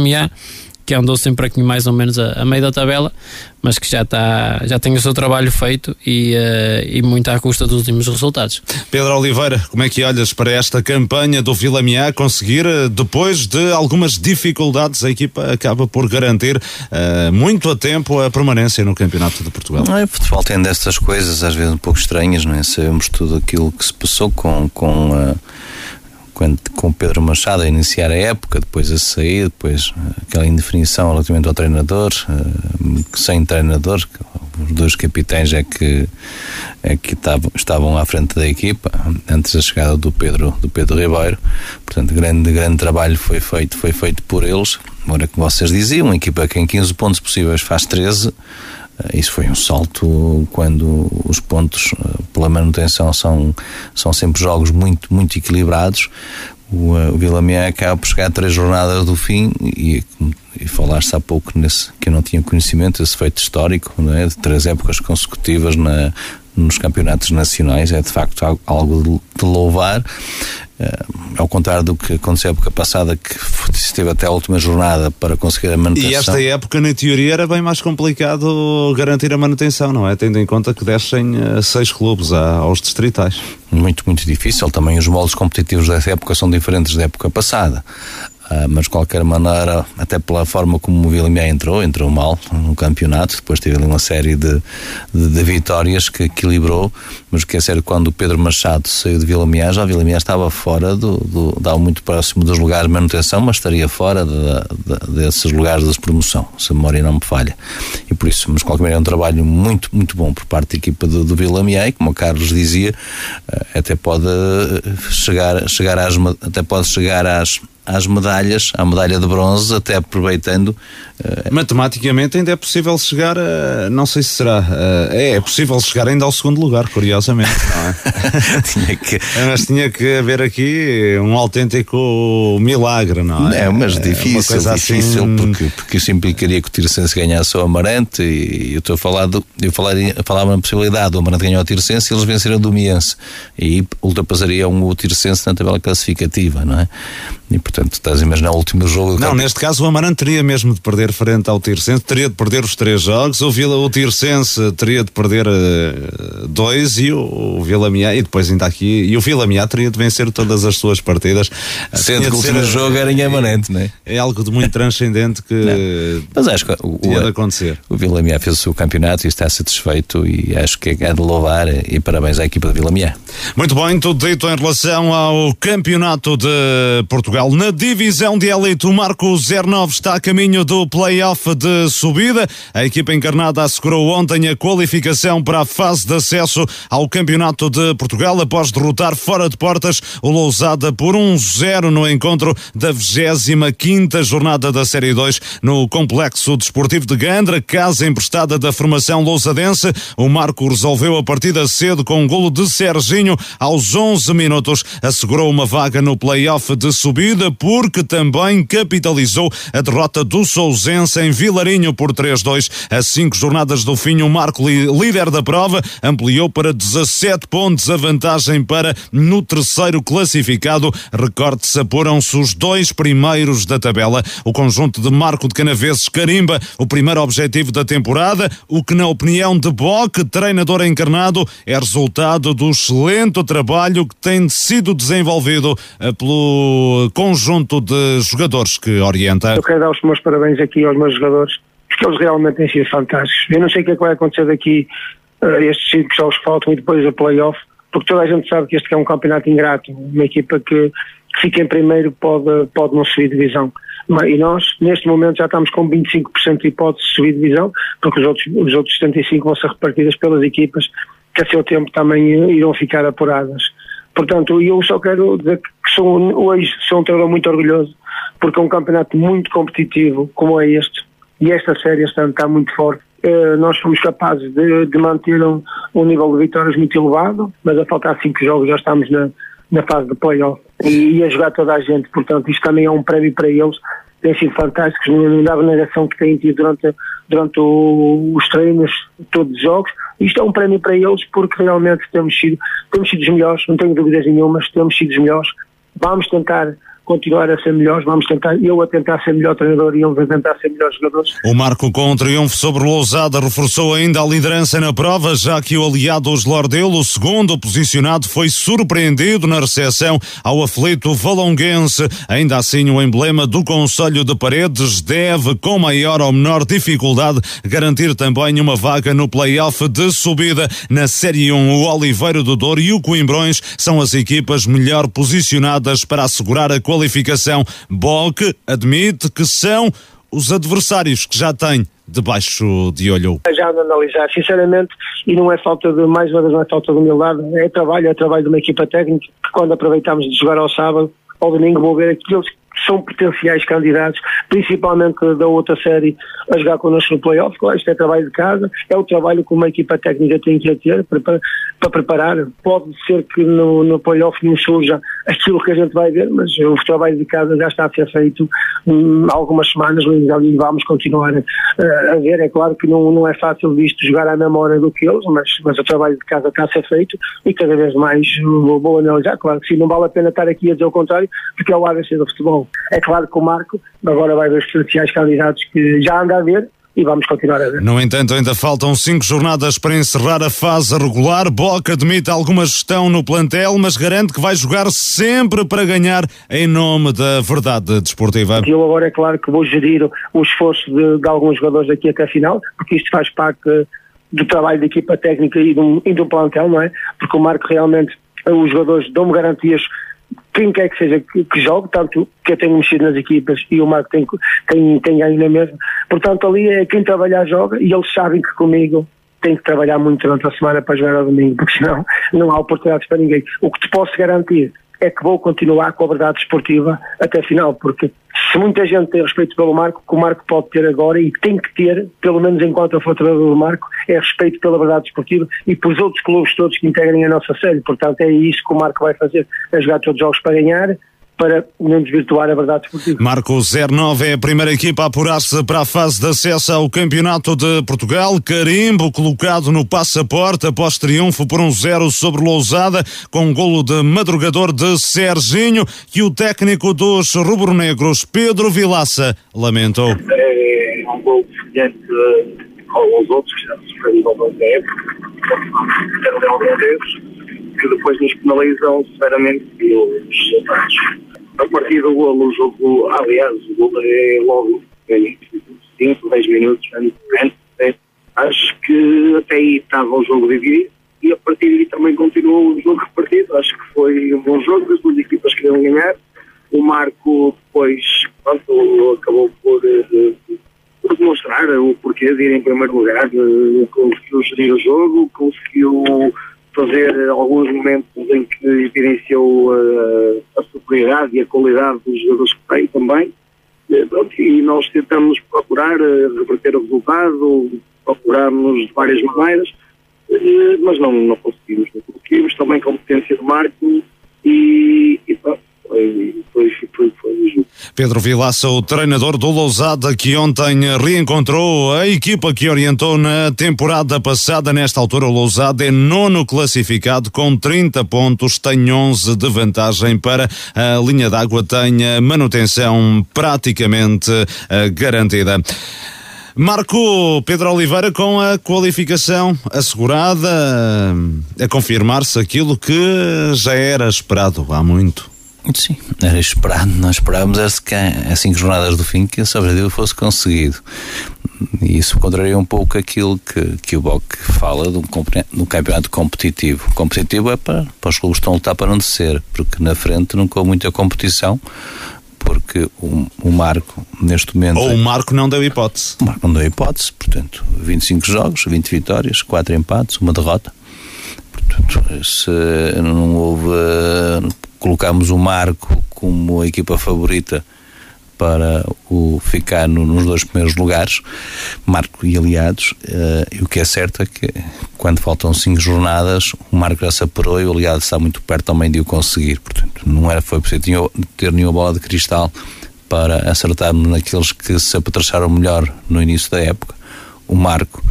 que andou sempre aqui mais ou menos a, a, meio da tabela, mas que já, está, já tem o seu trabalho feito e, uh, e muito à custa dos últimos resultados. Pedro Oliveira, como é que olhas para esta campanha do Vila Miá conseguir, eh, depois de algumas dificuldades, a equipa acaba por garantir uh, muito a tempo a permanência no Campeonato de Portugal? Não, é, o futebol tem destas coisas, às vezes um pouco estranhas, não é? Sabemos tudo aquilo que se passou com. com uh quando, com Pedro Machado a iniciar a época, depois a sair, depois eh, aquela indefinição relativamente ao treinador, uh, sem treinador, os dois capitães é que, é que estavam, estavam à frente da equipa antes da chegada do Pedro, do Pedro Ribeiro. Portanto, grande, grande trabalho foi feito, foi feito por eles. Agora, que vocês diziam, uma equipa que em 15 pontos possíveis faz 13 eh, isso foi um salto quando os pontos eh, pela manutenção são, são sempre jogos muito, muito equilibrados. O, eh, o Vila Meia acaba por chegar a três jornadas do fim e, e falaste há pouco nesse, que eu não tinha conhecimento, esse feito histórico, não é? de três épocas consecutivas na, nos campeonatos nacionais, é de facto algo de, louvar. Uh, ao contrário do que aconteceu a época passada, que esteve até a última jornada para conseguir a manutenção. E esta época, na teoria, era bem mais complicado garantir a manutenção, não é? Tendo em conta que descem uh, seis clubes aos distritais. Muito, muito difícil. Também os moldes competitivos dessa época são diferentes da época passada. Uh, mas de qualquer maneira, até pela forma como o Villamé entrou, entrou mal no campeonato, depois teve ali uma série de, de, de vitórias que equilibrou, mas que é sério, quando o Pedro Machado saiu de Villamé, já Villamé estava fora, do, do, estava muito próximo dos lugares de manutenção, mas estaria fora de, de, desses lugares de promoção, se a memória não me falha. E por isso, mas de qualquer maneira, é um trabalho muito, muito bom por parte da equipa do, do Villamé, e como o Carlos dizia, uh, até pode chegar, chegar às, até pode chegar às às medalhas, à medalha de bronze, até aproveitando. Uh, Matematicamente ainda é possível chegar a, não sei se será, uh, é, é possível chegar ainda ao segundo lugar, curiosamente, não é? (laughs) tinha que... Mas tinha que haver aqui um autêntico milagre, não é? É, mas difícil, é difícil, assim... porque, porque isso implicaria que o Tirsense ganhasse o Amarante e eu estou a falar, do, eu falaria, falava na possibilidade do Amarante ganhar o Tirsense e eles venceram o Miense e ultrapassariam o Tirsense na tabela classificativa, não é? E portanto estás a imaginar o último jogo. Não, neste caso o Amarante teria mesmo de perder frente ao Tirsense, teria de perder os três jogos, o, Vila, o Tirsense teria de perder uh, dois e o, o Vila Miá, e depois ainda aqui, e o Vila Miá teria de vencer todas as suas partidas. Sendo que o último jogo era em Amarante, não é? É algo de muito transcendente que Mas acho que o, de acontecer. O Vila Miá fez o seu campeonato e está satisfeito e acho que é de louvar e parabéns à equipa de Vila Miá. Muito bem, tudo dito em relação ao campeonato de Portugal Na divisão de elite, o Marco 09 está a caminho do play-off de subida. A equipa encarnada assegurou ontem a qualificação para a fase de acesso ao Campeonato de Portugal após derrotar fora de portas o Lousada por 1-0 no encontro da 25ª jornada da Série 2 no Complexo Desportivo de Gandra, casa emprestada da formação lousadense. O Marco resolveu a partida cedo com um golo de Serginho aos 11 minutos. Assegurou uma vaga no play-off de subida porque também capitalizou a derrota do Sousense em Vilarinho por 3-2. A cinco jornadas do fim, o Marco, líder da prova, ampliou para 17 pontos a vantagem para no terceiro classificado. Recorde-se, apuram-se os dois primeiros da tabela. O conjunto de Marco de Canaveses carimba o primeiro objetivo da temporada, o que, na opinião de Bock, treinador encarnado, é resultado do excelente trabalho que tem sido desenvolvido eh, pelo conjunto de jogadores que orienta. Eu quero dar os meus parabéns aqui aos meus jogadores, porque eles realmente têm sido fantásticos. Eu não sei o que é que vai acontecer daqui uh, estes cinco jogos faltam e depois a playoff, porque toda a gente sabe que este é um campeonato ingrato, uma equipa que, que fica em primeiro pode, pode não subir divisão. E nós, neste momento, já estamos com 25% de hipótese de subir divisão, porque os outros, os outros 75% vão ser repartidas pelas equipas que a seu tempo também irão ficar apuradas. Portanto, eu só quero dizer que sou, hoje sou um treinador muito orgulhoso, porque é um campeonato muito competitivo como é este, e esta série está muito forte. Uh, nós fomos capazes de, de manter um, um, nível de vitórias muito elevado, mas a faltar cinco jogos já estamos na, na fase de playoff e, e a jogar toda a gente, portanto isto também é um prémio para eles, têm sido fantásticos na avaliação que têm tido durante, durante o, os treinos, todos os jogos. Isto é um prémio para eles porque realmente temos sido, temos sido os melhores, não tenho dúvidas nenhumas, temos sido os melhores. Vamos tentar continuar a ser melhores, vamos tentar, eu a tentar ser melhor treinador e eles a tentar ser melhores jogadores. O Marco com um triunfo sobre o Lousada reforçou ainda a liderança na prova, já que o aliado Lordelo, o segundo posicionado, foi surpreendido na recepção ao aflito valonguense. Ainda assim, o emblema do Conselho de Paredes deve, com maior ou menor dificuldade, garantir também uma vaga no play-off de subida na Série 1. O Oliveira do Douro e o Coimbrões são as equipas melhor posicionadas para assegurar a qualificação. Bock admite que são os adversários que já têm debaixo de olho. Já de analisar, sinceramente, e não é falta de, mais uma vez, não é falta de humildade, é trabalho, é trabalho de uma equipa técnica que quando aproveitamos de jogar ao sábado, ao domingo, vou ver aqueles são potenciais candidatos, principalmente da outra série, a jogar connosco no playoff. Claro, isto é trabalho de casa, é o trabalho que uma equipa técnica tem que ter para, para preparar. Pode ser que no, no playoff não surja aquilo que a gente vai ver, mas o trabalho de casa já está a ser feito hum, algumas semanas e vamos continuar uh, a ver. É claro que não, não é fácil visto jogar à memória do que eles, mas, mas o trabalho de casa está a ser feito e cada vez mais vou, vou analisar. Claro que sim, não vale a pena estar aqui a dizer o contrário, porque é o ABC do futebol. É claro que o Marco agora vai ver os potenciais candidatos que já anda a ver e vamos continuar a ver. No entanto, ainda faltam cinco jornadas para encerrar a fase regular. Boca admite alguma gestão no plantel, mas garante que vai jogar sempre para ganhar em nome da verdade desportiva. Eu agora é claro que vou gerir o esforço de, de alguns jogadores daqui até a final, porque isto faz parte do trabalho da equipa técnica e do, e do plantel, não é? Porque o Marco realmente, os jogadores dão-me garantias quem quer que seja que, que, jogue, tanto que eu tenho mexido nas equipas e o Marco tem, tem, tem ainda mesmo. Portanto, ali é quem trabalhar joga e eles sabem que comigo tem que trabalhar muito durante a semana para jogar ao domingo, porque senão não há oportunidades para ninguém. O que te posso garantir é que vou continuar com a verdade esportiva até a final, porque se muita gente tem respeito pelo Marco, que o Marco pode ter agora e tem que ter, pelo menos enquanto eu for treinador do Marco, é respeito pela verdade esportiva e pelos outros clubes todos que integrem a nossa série. Portanto, é isso que o Marco vai fazer, é jogar todos os jogos para ganhar, para não desvirtuar a verdade esportiva. Marco 09 é a primeira equipa a apurar-se para a fase de acesso ao Campeonato de Portugal. Carimbo colocado no passaporte após triunfo por um zero sobre Lousada, com um golo de madrugador de Serginho, que o técnico dos rubro-negros, Pedro Vilaça, lamentou. É um golo semelhante aos outros que já sofreram ao longo da época, que depois nos penalizam severamente pelos resultados a partir do golo, o jogo, aliás, o golo é logo em 5, 10 minutos antes. Né? Acho que até aí estava o jogo dividido e a partir daí também continuou o jogo repartido. Acho que foi um bom jogo, as duas equipas queriam ganhar. o Marco depois pronto, acabou por, eh, por demonstrar o porquê de ir em primeiro lugar, eh, conseguiu gerir o jogo, conseguiu fazer alguns momentos em que evidenciou uh, a superioridade e a qualidade dos jogadores que tem também. Uh, pronto, e nós tentamos procurar uh, reverter o resultado, procuramos de várias maneiras, mas não, não conseguimos. Não conseguimos também competência de Marco e, e pronto, foi, Pedro Vilaça, o treinador do Lousada, que ontem reencontrou a equipa que orientou na temporada passada. Nesta altura, o Lousada é nono classificado com 30 pontos, tem 11 de vantagem para a linha d'água, tem a manutenção praticamente eh, garantida. Marco Pedro Oliveira com a qualificação assegurada, a confirmar-se aquilo que já era esperado há muito. Sim, era esperado, nós esperávamos era que a cinco jornadas do fim que esse objetivo fosse conseguido. E isso contraria um pouco aquilo que, que o BOC fala de um, de um campeonato competitivo. Competitivo é para, para os clubes que estão a lutar para não descer, porque na frente nunca houve muita competição, porque o, o Marco, neste momento. Ou o Marco não deu hipótese. O Marco não deu hipótese, portanto, 25 jogos, 20 vitórias, 4 empates, uma derrota. Portanto, se não houve colocámos o Marco como a equipa favorita para o ficar no, nos dois primeiros lugares, Marco e aliados, uh, e o que é certo é que quando faltam cinco jornadas, o Marco já se apurou e o aliado está muito perto também de o conseguir, portanto não era, foi preciso ter nenhuma bola de cristal para acertarmos naqueles que se apetrecharam melhor no início da época, o Marco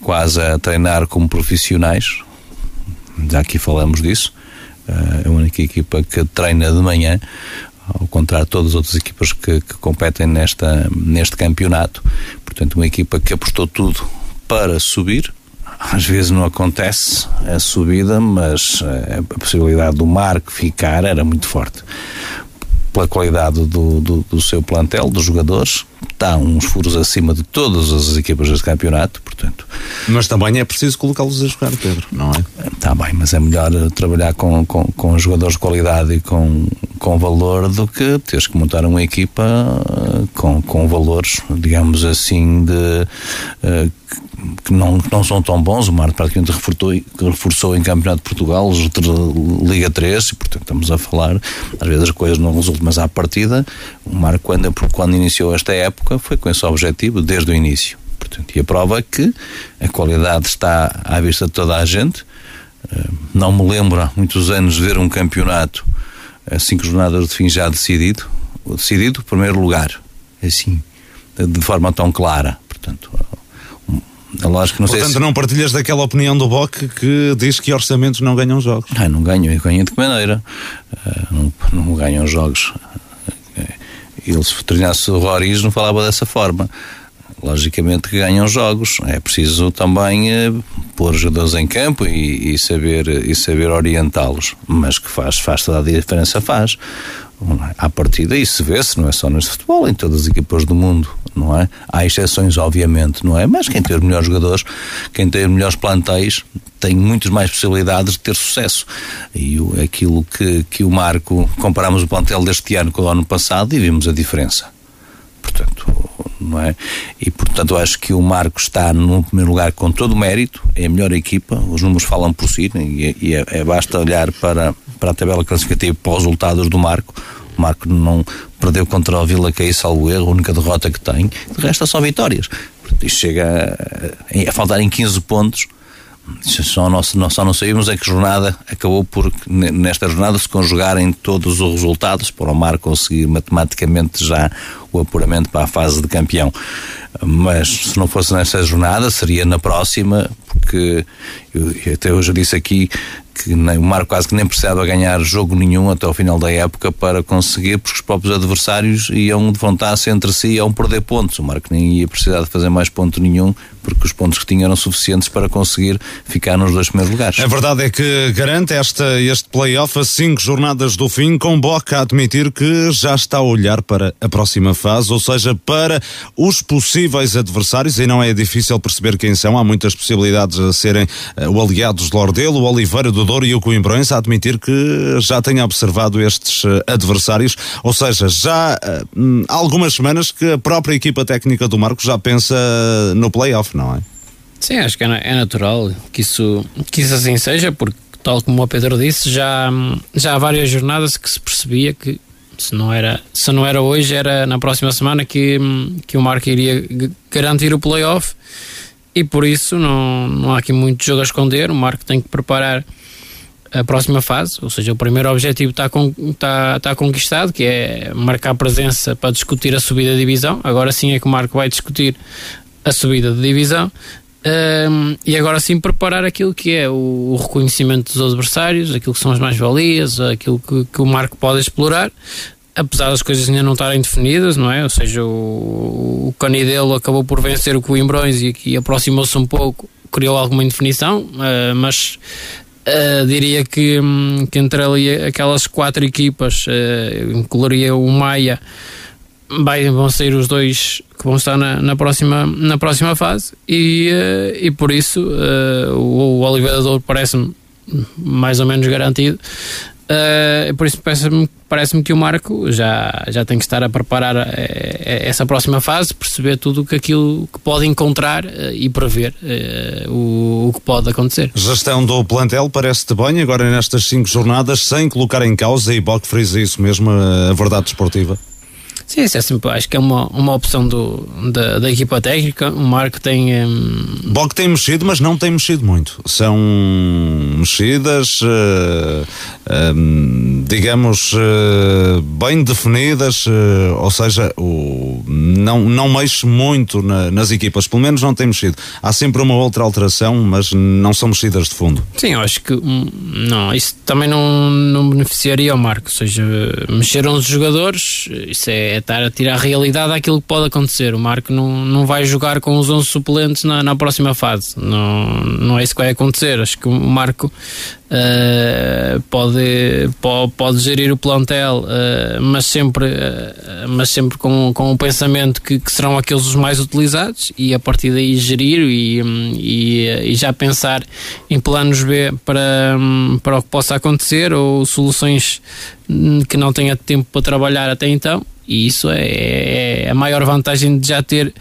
quase a treinar como profissionais, já aqui falamos disso, é a única equipa que treina de manhã, ao contrário de todas as outras equipas que, que competem nesta, neste campeonato. Portanto, uma equipa que apostou tudo para subir, às vezes não acontece a subida, mas eh, a possibilidade do Marco ficar era muito forte. Pela qualidade do, do, do, seu plantel, dos jogadores, está uns furos acima de todas as equipas deste campeonato, portanto. Mas também é preciso colocá-los a jogar, Pedro, não é? Está bem, mas é melhor trabalhar com, com, com jogadores de qualidade e com, com valor do que teres que montar uma equipa eh, com, com valores, digamos assim, de uh, que não, que não são tão bons. O Marco praticamente reforçou, reforçou em Campeonato de Portugal, Liga 3, e portanto estamos a falar, às vezes as coisas não resultam, mas à partida, o Marco, quando, quando iniciou esta época, foi com esse objetivo desde o início. Portanto, e a prova é que a qualidade está à vista de toda a gente. Eh, não me lembro há muitos anos de ver um campeonato a cinco jornadas de fim já decidido, decidido primeiro lugar, assim, de forma tão clara. Portanto, é lógico, não Portanto, se... não partilhas daquela opinião do BOC que diz que orçamentos não ganham jogos. Ah, não ganham, e ganham de que maneira? Uh, não, não ganham jogos. Ele, se Roriz, não falava dessa forma logicamente que ganham jogos. É preciso também eh, pôr jogadores em campo e, e saber, e saber orientá-los. Mas que faz, faz toda a diferença, faz. À partida, isso vê-se, não é só neste futebol, em todas as equipas do mundo, não é? Há exceções, obviamente, não é? Mas quem tem os melhores jogadores, quem tem os melhores plantéis, tem muitas mais possibilidades de ter sucesso. E aquilo que, que o Marco, comparamos o plantel deste ano com o ano passado e vimos a diferença. Portanto, não é? E portanto acho que o Marco está no primeiro lugar com todo o mérito, é a melhor equipa, os números falam por si e, e é, é, basta olhar para, para a tabela classificativa para os resultados do Marco. O Marco não perdeu contra o Vila Caí, salvo erro, a única derrota que tem, de resto é só vitórias. Isto chega a, a faltar em 15 pontos só, nós, só não sabemos é que jornada acabou por, nesta jornada, se conjugarem todos os resultados para o Mar conseguir matematicamente já o apuramento para a fase de campeão. Mas se não fosse nesta jornada, seria na próxima, porque eu, até hoje disse aqui que nem, o Mar quase que nem precisava ganhar jogo nenhum até ao final da época para conseguir, porque os próprios adversários iam defrontar-se entre si e iam perder pontos. O Marco nem ia precisar de fazer mais ponto nenhum porque os pontos que tinha eram suficientes para conseguir ficar nos dois primeiros lugares. A verdade é que garante esta, este play-off a cinco jornadas do fim, com Boca a admitir que já está a olhar para a próxima fase, ou seja, para os possíveis adversários, e não é difícil perceber quem são, há muitas possibilidades a serem uh, o Aliados de Lordelo, o Oliveira do Douro e o Coimbrões, a admitir que já tenha observado estes uh, adversários, ou seja, já uh, há algumas semanas que a própria equipa técnica do Marcos já pensa no play-off, não é? Sim, acho que é, é natural que isso, que isso assim seja, porque tal como o Pedro disse, já, já há várias jornadas que se percebia que se não era, se não era hoje, era na próxima semana que, que o Marco iria garantir o playoff e por isso não, não há aqui muito jogo a esconder. O Marco tem que preparar a próxima fase, ou seja, o primeiro objetivo está, com, está, está conquistado, que é marcar presença para discutir a subida de divisão. Agora sim é que o Marco vai discutir a subida de divisão. Um, e agora sim preparar aquilo que é o, reconhecimento dos adversários, aquilo que são as mais-valias, aquilo que, que, o Marco pode explorar, apesar das coisas ainda não estarem definidas, não é? Ou seja, o, o Canidelo acabou por vencer o Coimbrões e aqui aproximou-se um pouco, criou alguma indefinição, uh, mas Uh, diria que, hum, que entre ali aquelas quatro equipas, uh, incluiria o Maia, vai, vão sair os dois que vão estar na, na próxima, na próxima fase e, uh, e por isso o, o Oliveira Douro parece-me mais ou menos garantido. Uh, por isso parece-me parece que o Marco já, já tem que estar a preparar uh, essa próxima fase, perceber tudo que aquilo que pode encontrar uh, e prever o, o, que pode acontecer. Gestão do plantel parece-te bem agora nestas cinco jornadas, sem colocar em causa, e Bock frisa isso mesmo, a verdade desportiva? Sim, isso é sempre, acho que é uma, uma opção do, da, da equipa técnica. O Marco tem. Um... Boc tem mexido, mas não tem mexido muito. São mexidas, uh, um, digamos, uh, bem definidas, uh, ou seja, o, não, não mexe muito na, nas equipas, pelo menos não tem mexido. Há sempre uma outra alteração, mas não são mexidas de fundo. Sim, eu acho que hum, não, isso também não, não beneficiaria o Marco, ou seja, mexeram os jogadores, isso é estar a tirar a realidade daquilo que pode acontecer. O Marco não, não vai jogar com os 11 suplentes na, na próxima fase. Não, não é isso que vai acontecer. Acho que o Marco uh, pode, pode, pode gerir o plantel, uh, mas sempre, uh, mas sempre com, com o pensamento que, que, serão aqueles os mais utilizados e a partir daí gerir e, e, e já pensar em planos B para, para o que possa acontecer ou soluções que não tenha tempo para trabalhar até então e isso é, é a maior vantagem de já ter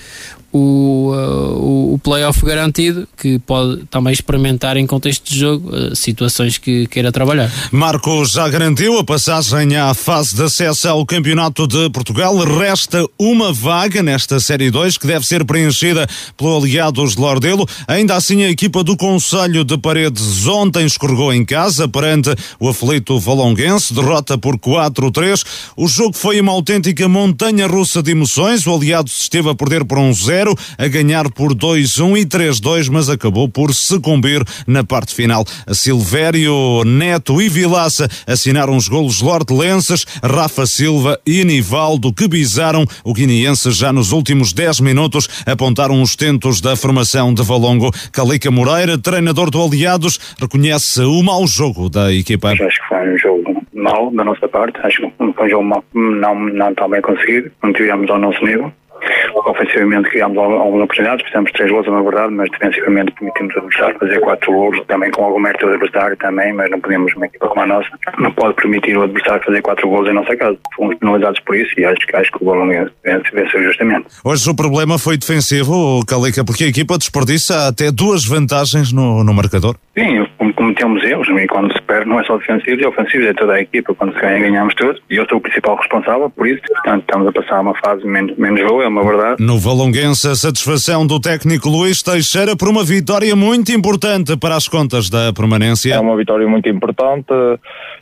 o, uh, o playoff garantido, que pode também experimentar em contexto de jogo uh, situações que queira trabalhar. Marcos já garantiu a passagem à fase de acesso ao Campeonato de Portugal. Resta uma vaga nesta Série 2 que deve ser preenchida pelo Aliados de Lordelo. Ainda assim, a equipa do Conselho de Paredes ontem escorregou em casa perante o aflito Valonguense, derrota por 4-3. O jogo foi uma autêntica montanha russa de emoções. O Aliados esteve a perder por um 0 0, a ganhar por 2-1 e 3-2, mas acabou por sucumbir na parte final. Silvério, Neto e Vilaça assinaram os golos Lorde Lensas, Rafa Silva e Nivaldo, que bizaram o guineense já nos últimos 10 minutos, apontaram os tentos da formação de Valongo. Calica Moreira, treinador do Aliados, reconhece o mau jogo da equipa. Acho que foi um jogo mau da nossa parte, acho que foi um jogo mau, não, não tão bem conseguido, não tivemos ao nosso nível. Ofensivamente criámos algumas oportunidades, fizemos três gols, na verdade, mas defensivamente permitimos o adversário fazer quatro gols, também com algum mérito do adversário também, mas não podemos, uma equipa como a nossa, não pode permitir o adversário fazer quatro gols em nossa casa. Fomos penalizados por isso e acho, acho que o Bolonense venceu justamente. Hoje o problema foi defensivo, Calica, porque a equipa desperdiça até duas vantagens no, no marcador. Sim, cometemos erros e quando se perde não é só defensivos, é ofensivos, é toda a equipa. Quando se ganha, ganhamos todos e eu sou o principal responsável por isso. Portanto, estamos a passar uma fase menos, menos boa, é uma verdade. No Valonguense, a satisfação do técnico Luís Teixeira por uma vitória muito importante para as contas da permanência. É uma vitória muito importante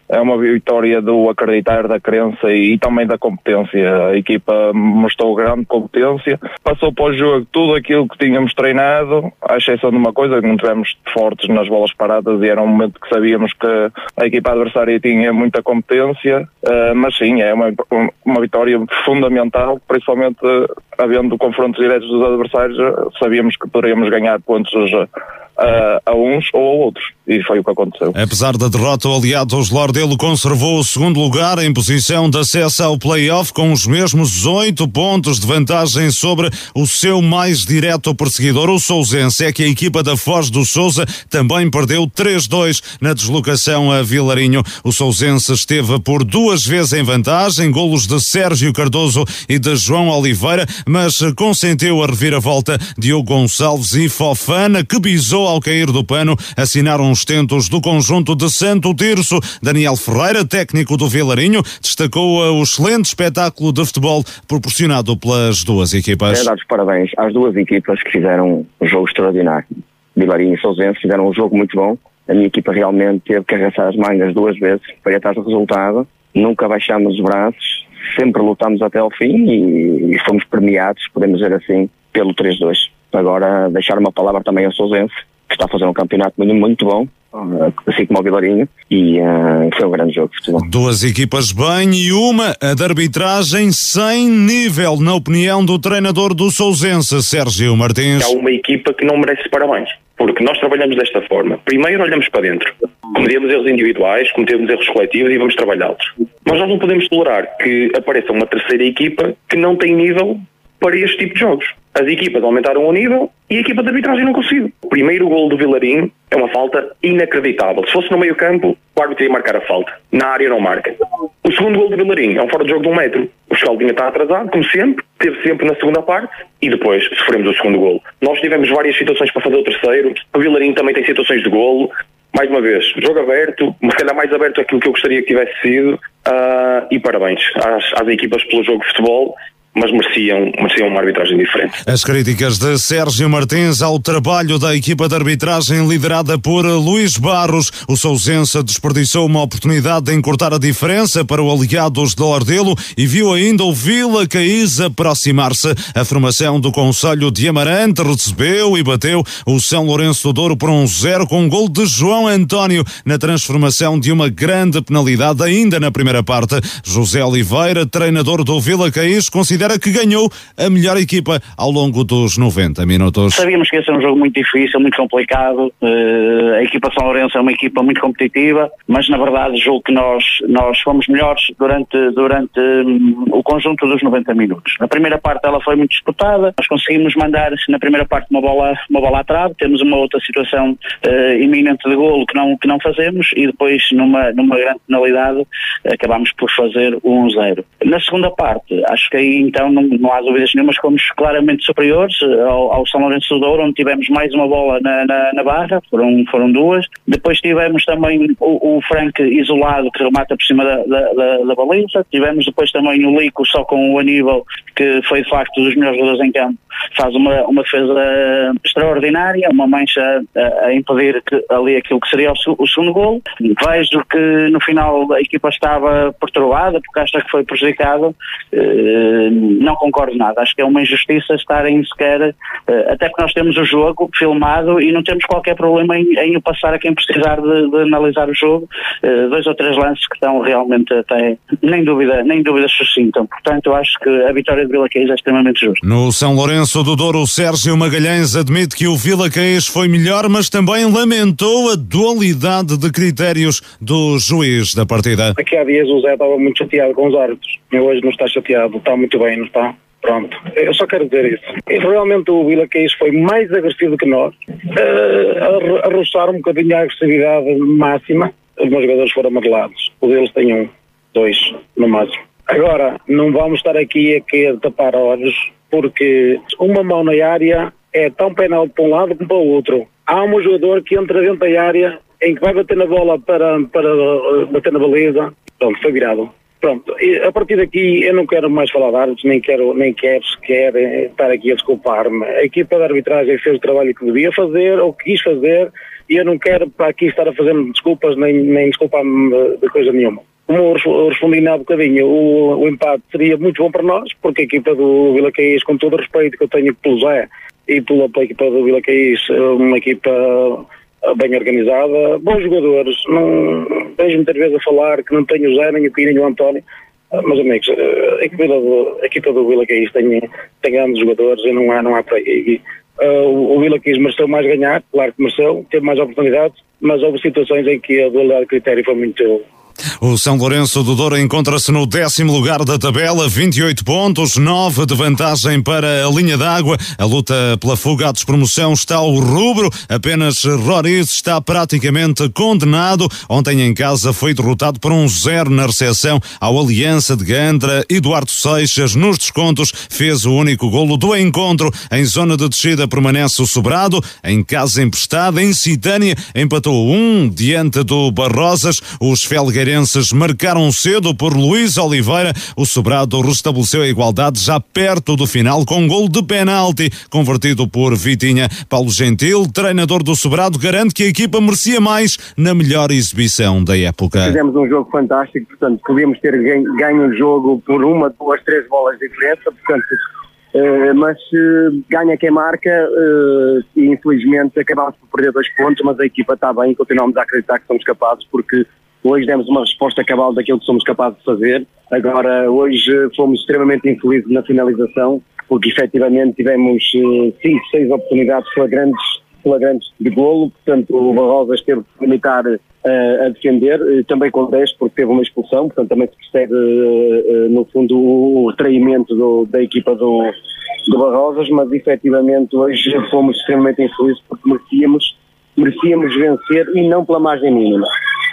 é uma vitória do acreditar, da crença e, e, também da competência. A equipa mostrou grande competência, passou para o jogo tudo aquilo que tínhamos treinado, à exceção de uma coisa, que não tivemos fortes nas bolas paradas e era um momento que sabíamos que a equipa adversária tinha muita competência, uh, mas sim, é uma, uma vitória fundamental, principalmente havendo confrontos diretos dos adversários, sabíamos que poderíamos ganhar pontos a, uns ou a outros. E foi o que aconteceu. Apesar da derrota, o Aliados Lordelo conservou o segundo lugar em posição de acesso ao play-off com os mesmos oito pontos de vantagem sobre o seu mais direto perseguidor, o Sousense. É que a equipa da Foz do Souza também perdeu 3-2 na deslocação a Vilarinho. O Sousense esteve por duas vezes em vantagem, golos de Sérgio Cardoso e de João Oliveira, mas consentiu a reviravolta Diogo Gonçalves e Fofana, que bisou ao cair do pano, assinaram os tentos do conjunto de Santo Tirso. Daniel Ferreira, técnico do Vilarinho, destacou o excelente espetáculo de futebol proporcionado pelas duas equipas. É dar os parabéns às duas equipas que fizeram um jogo extraordinário. Vilarinho e Sousense fizeram um jogo muito bom. A minha equipa realmente teve que arregaçar as mangas duas vezes para ir atrás do resultado. Nunca baixámos os braços, sempre lutámos até ao fim e, e fomos premiados, podemos dizer assim, pelo 3-2. Agora, deixar uma palavra também ao Sousense, que está a fazer um campeonato muito, bom, assim como o Vilarinho, e uh, foi um grande jogo de futebol. Duas equipas bem e uma a de arbitragem sem nível, na opinião do treinador do Sousense, Sérgio Martins. Há uma equipa que não merece parabéns, porque nós trabalhamos desta forma. Primeiro olhamos para dentro, cometemos erros individuais, cometemos erros coletivos e vamos trabalhá-los. Mas nós não podemos tolerar que apareça uma terceira equipa que não tem nível para este tipo de jogos. As equipas aumentaram o nível e a equipa de arbitragem não conseguiu. O primeiro gol do Vilarinho é uma falta inacreditável. Se fosse no meio campo, o árbitro ia marcar a falta. Na área não marca. O segundo gol do Vilarinho é um fora de jogo de um metro. O Escaldinha está atrasado, como sempre, teve sempre na segunda parte e depois sofremos o segundo gol. Nós tivemos várias situações para fazer o terceiro. O Vilarinho também tem situações de golo. Mais uma vez, jogo aberto, mas calhar mais aberto aquilo que eu gostaria que tivesse sido. Uh, e parabéns às, às equipas pelo jogo de futebol mas mereciam, mereciam uma arbitragem diferente. As críticas de Sérgio Martins ao trabalho da equipa de arbitragem liderada por Luís Barros. O Sousense desperdiçou uma oportunidade de encurtar a diferença para o Aliados de Ordelo e viu ainda o Vila Caís aproximar-se. A formação do Conselho de Amarante recebeu e bateu o São Lourenço do Douro por um zero com um gol de João António na transformação de uma grande penalidade ainda na primeira parte. José Oliveira, treinador do Vila Caís, considera que ganhou a melhor equipa ao longo dos 90 minutos. Sabíamos que ia ser um jogo muito difícil, muito complicado. Uh, a equipa São Lourenço é uma equipa muito competitiva, mas na verdade julgo que nós, nós fomos melhores durante, durante um, o conjunto dos 90 minutos. Na primeira parte ela foi muito disputada, nós conseguimos mandar na primeira parte uma bola, uma bola à trave, temos uma outra situação uh, iminente de golo que não, que não fazemos e depois numa, numa grande penalidade acabámos por fazer o 1-0. Na segunda parte, acho que aí então não, não há dúvidas nenhumas, fomos claramente superiores eh, ao, ao São Lourenço do Douro, onde tivemos mais uma bola na, na, na, barra, foram, foram duas. Depois tivemos também o, o Frank isolado, que remata por cima da, da, da, da baliza. Tivemos depois também o Lico, só com o Aníbal, que foi de facto dos melhores jogadores em campo. Faz uma, uma defesa extraordinária, uma mancha a, a impedir que, ali aquilo que seria o, o segundo gol. Vejo que no final a equipa estava perturbada, porque acha que foi prejudicada. Eh, não concordo nada. Acho que é uma injustiça estarem sequer, eh, até porque nós temos o jogo filmado e não temos qualquer problema em, em o passar a quem precisar de, de analisar o jogo. Eh, dois ou três lances que estão realmente até, nem dúvida, nem dúvida suscitam. Portanto, eu acho que a vitória de Vila Caís é extremamente justa. No São Lourenço do Douro, Sérgio Magalhães admite que o Vila Caís foi melhor, mas também lamentou a dualidade de critérios do juiz da partida. Aqui há dias o Zé estava muito chateado com os árbitros. Eu hoje não está chateado, está muito bem, não está? Pronto, eu só quero dizer isso. E realmente o Vila Caís foi mais agressivo que nós, uh, a, roçar um bocadinho a agressividade máxima. Os meus jogadores foram amarelados. O deles tem um, dois, no máximo. Agora, não vamos estar aqui a, a tapar olhos, porque uma mão na área é tão penal para um lado como para o outro. Há um jogador que entra dentro da área, em que vai bater na bola para, para uh, bater na baliza. Pronto, foi virado. Pronto, a partir daqui eu não quero mais falar de árbitros, nem quero, nem quero sequer eh, estar aqui a desculpar-me. A equipa de arbitragem fez o trabalho que devia fazer, ou que quis fazer, e eu não quero para aqui estar a fazer desculpas, nem, nem desculpar-me de, coisa nenhuma. Como eu respondi há bocadinho, o, o, empate seria muito bom para nós, porque a equipa do Vila Caís, com todo o respeito que eu tenho pelo Zé e pela, pela equipa do Vila Caís, é uma equipa bem organizada, bons jogadores. Não vejo muitas vezes a falar que não tenho o Zé, nem o Pino, nem o António. Mas amigos, a equipa do, a equipa do Vila tem, tem grandes jogadores e não há, não há para aí. Uh, o Vila mereceu mais ganhar, claro que mereceu, teve mais oportunidades, mas houve situações em que a dualidade de critério foi muito, o São Lourenço do Douro encontra-se no décimo lugar da tabela, 28 pontos, 9 de vantagem para a linha d'água. A luta pela fuga à despromoção está ao rubro. Apenas Roriz está praticamente condenado. Ontem em casa foi derrotado por um zero na recepção ao Aliança de Gandra. Eduardo Seixas, nos descontos, fez o único golo do encontro. Em zona de descida permanece o sobrado. Em casa emprestada, em Citânia, empatou um diante do Barrosas. Os Felgueirenses Marcaram cedo por Luís Oliveira. O Sobrado restabeleceu a igualdade já perto do final com um gol de penalti convertido por Vitinha. Paulo Gentil, treinador do Sobrado, garante que a equipa merecia mais na melhor exibição da época. Fizemos um jogo fantástico, portanto, podíamos ter ganho o jogo por uma, duas, três bolas de diferença, portanto, Uh, mas uh, ganha quem marca uh, e infelizmente acabámos por perder dois pontos, mas a equipa está bem e continuamos a acreditar que somos capazes porque Hoje demos uma resposta cabal daquilo que somos capazes de fazer. Agora, hoje fomos extremamente infelizes na finalização, porque efetivamente tivemos eh, cinco, seis oportunidades flagrantes, flagrantes de golo, portanto o Barrosas teve que limitar uh, a defender, uh, também com 10 porque teve uma expulsão, portanto também se percebe uh, no fundo o retraimento do, da equipa do, do Barrosas, mas efetivamente hoje fomos extremamente infelizes porque merecíamos, merecíamos vencer e não pela margem mínima